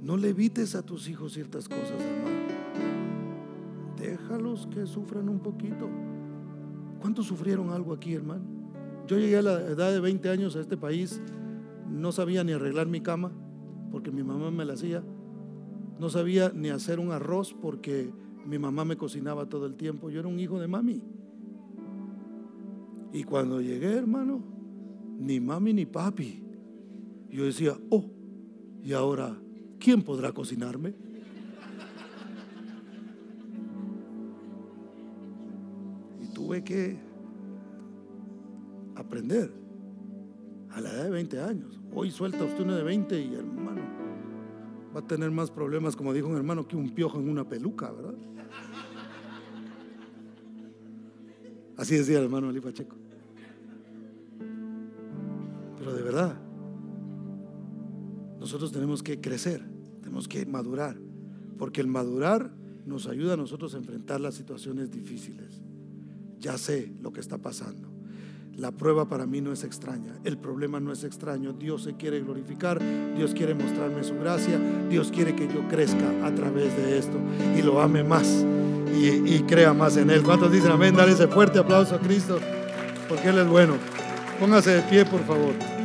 No le evites a tus hijos ciertas cosas, hermano. Déjalos que sufran un poquito. ¿Cuántos sufrieron algo aquí, hermano? Yo llegué a la edad de 20 años a este país, no sabía ni arreglar mi cama, porque mi mamá me la hacía. No sabía ni hacer un arroz, porque mi mamá me cocinaba todo el tiempo. Yo era un hijo de mami. Y cuando llegué, hermano, ni mami ni papi. Yo decía, oh, y ahora, ¿quién podrá cocinarme? tuve que aprender a la edad de 20 años. Hoy suelta usted uno de 20 y hermano, va a tener más problemas, como dijo un hermano, que un piojo en una peluca, ¿verdad? Así decía el hermano Ali Pacheco. De verdad, nosotros tenemos que crecer, tenemos que madurar, porque el madurar nos ayuda a nosotros a enfrentar las situaciones difíciles ya sé lo que está pasando. La prueba para mí no es extraña, el problema no es extraño. Dios se quiere glorificar, Dios quiere mostrarme su gracia, Dios quiere que yo crezca a través de esto y lo ame más y, crea más en Él. ¿Cuántos dicen amén? Dale ese fuerte aplauso a Cristo porque Él es bueno. Póngase de pie, por favor.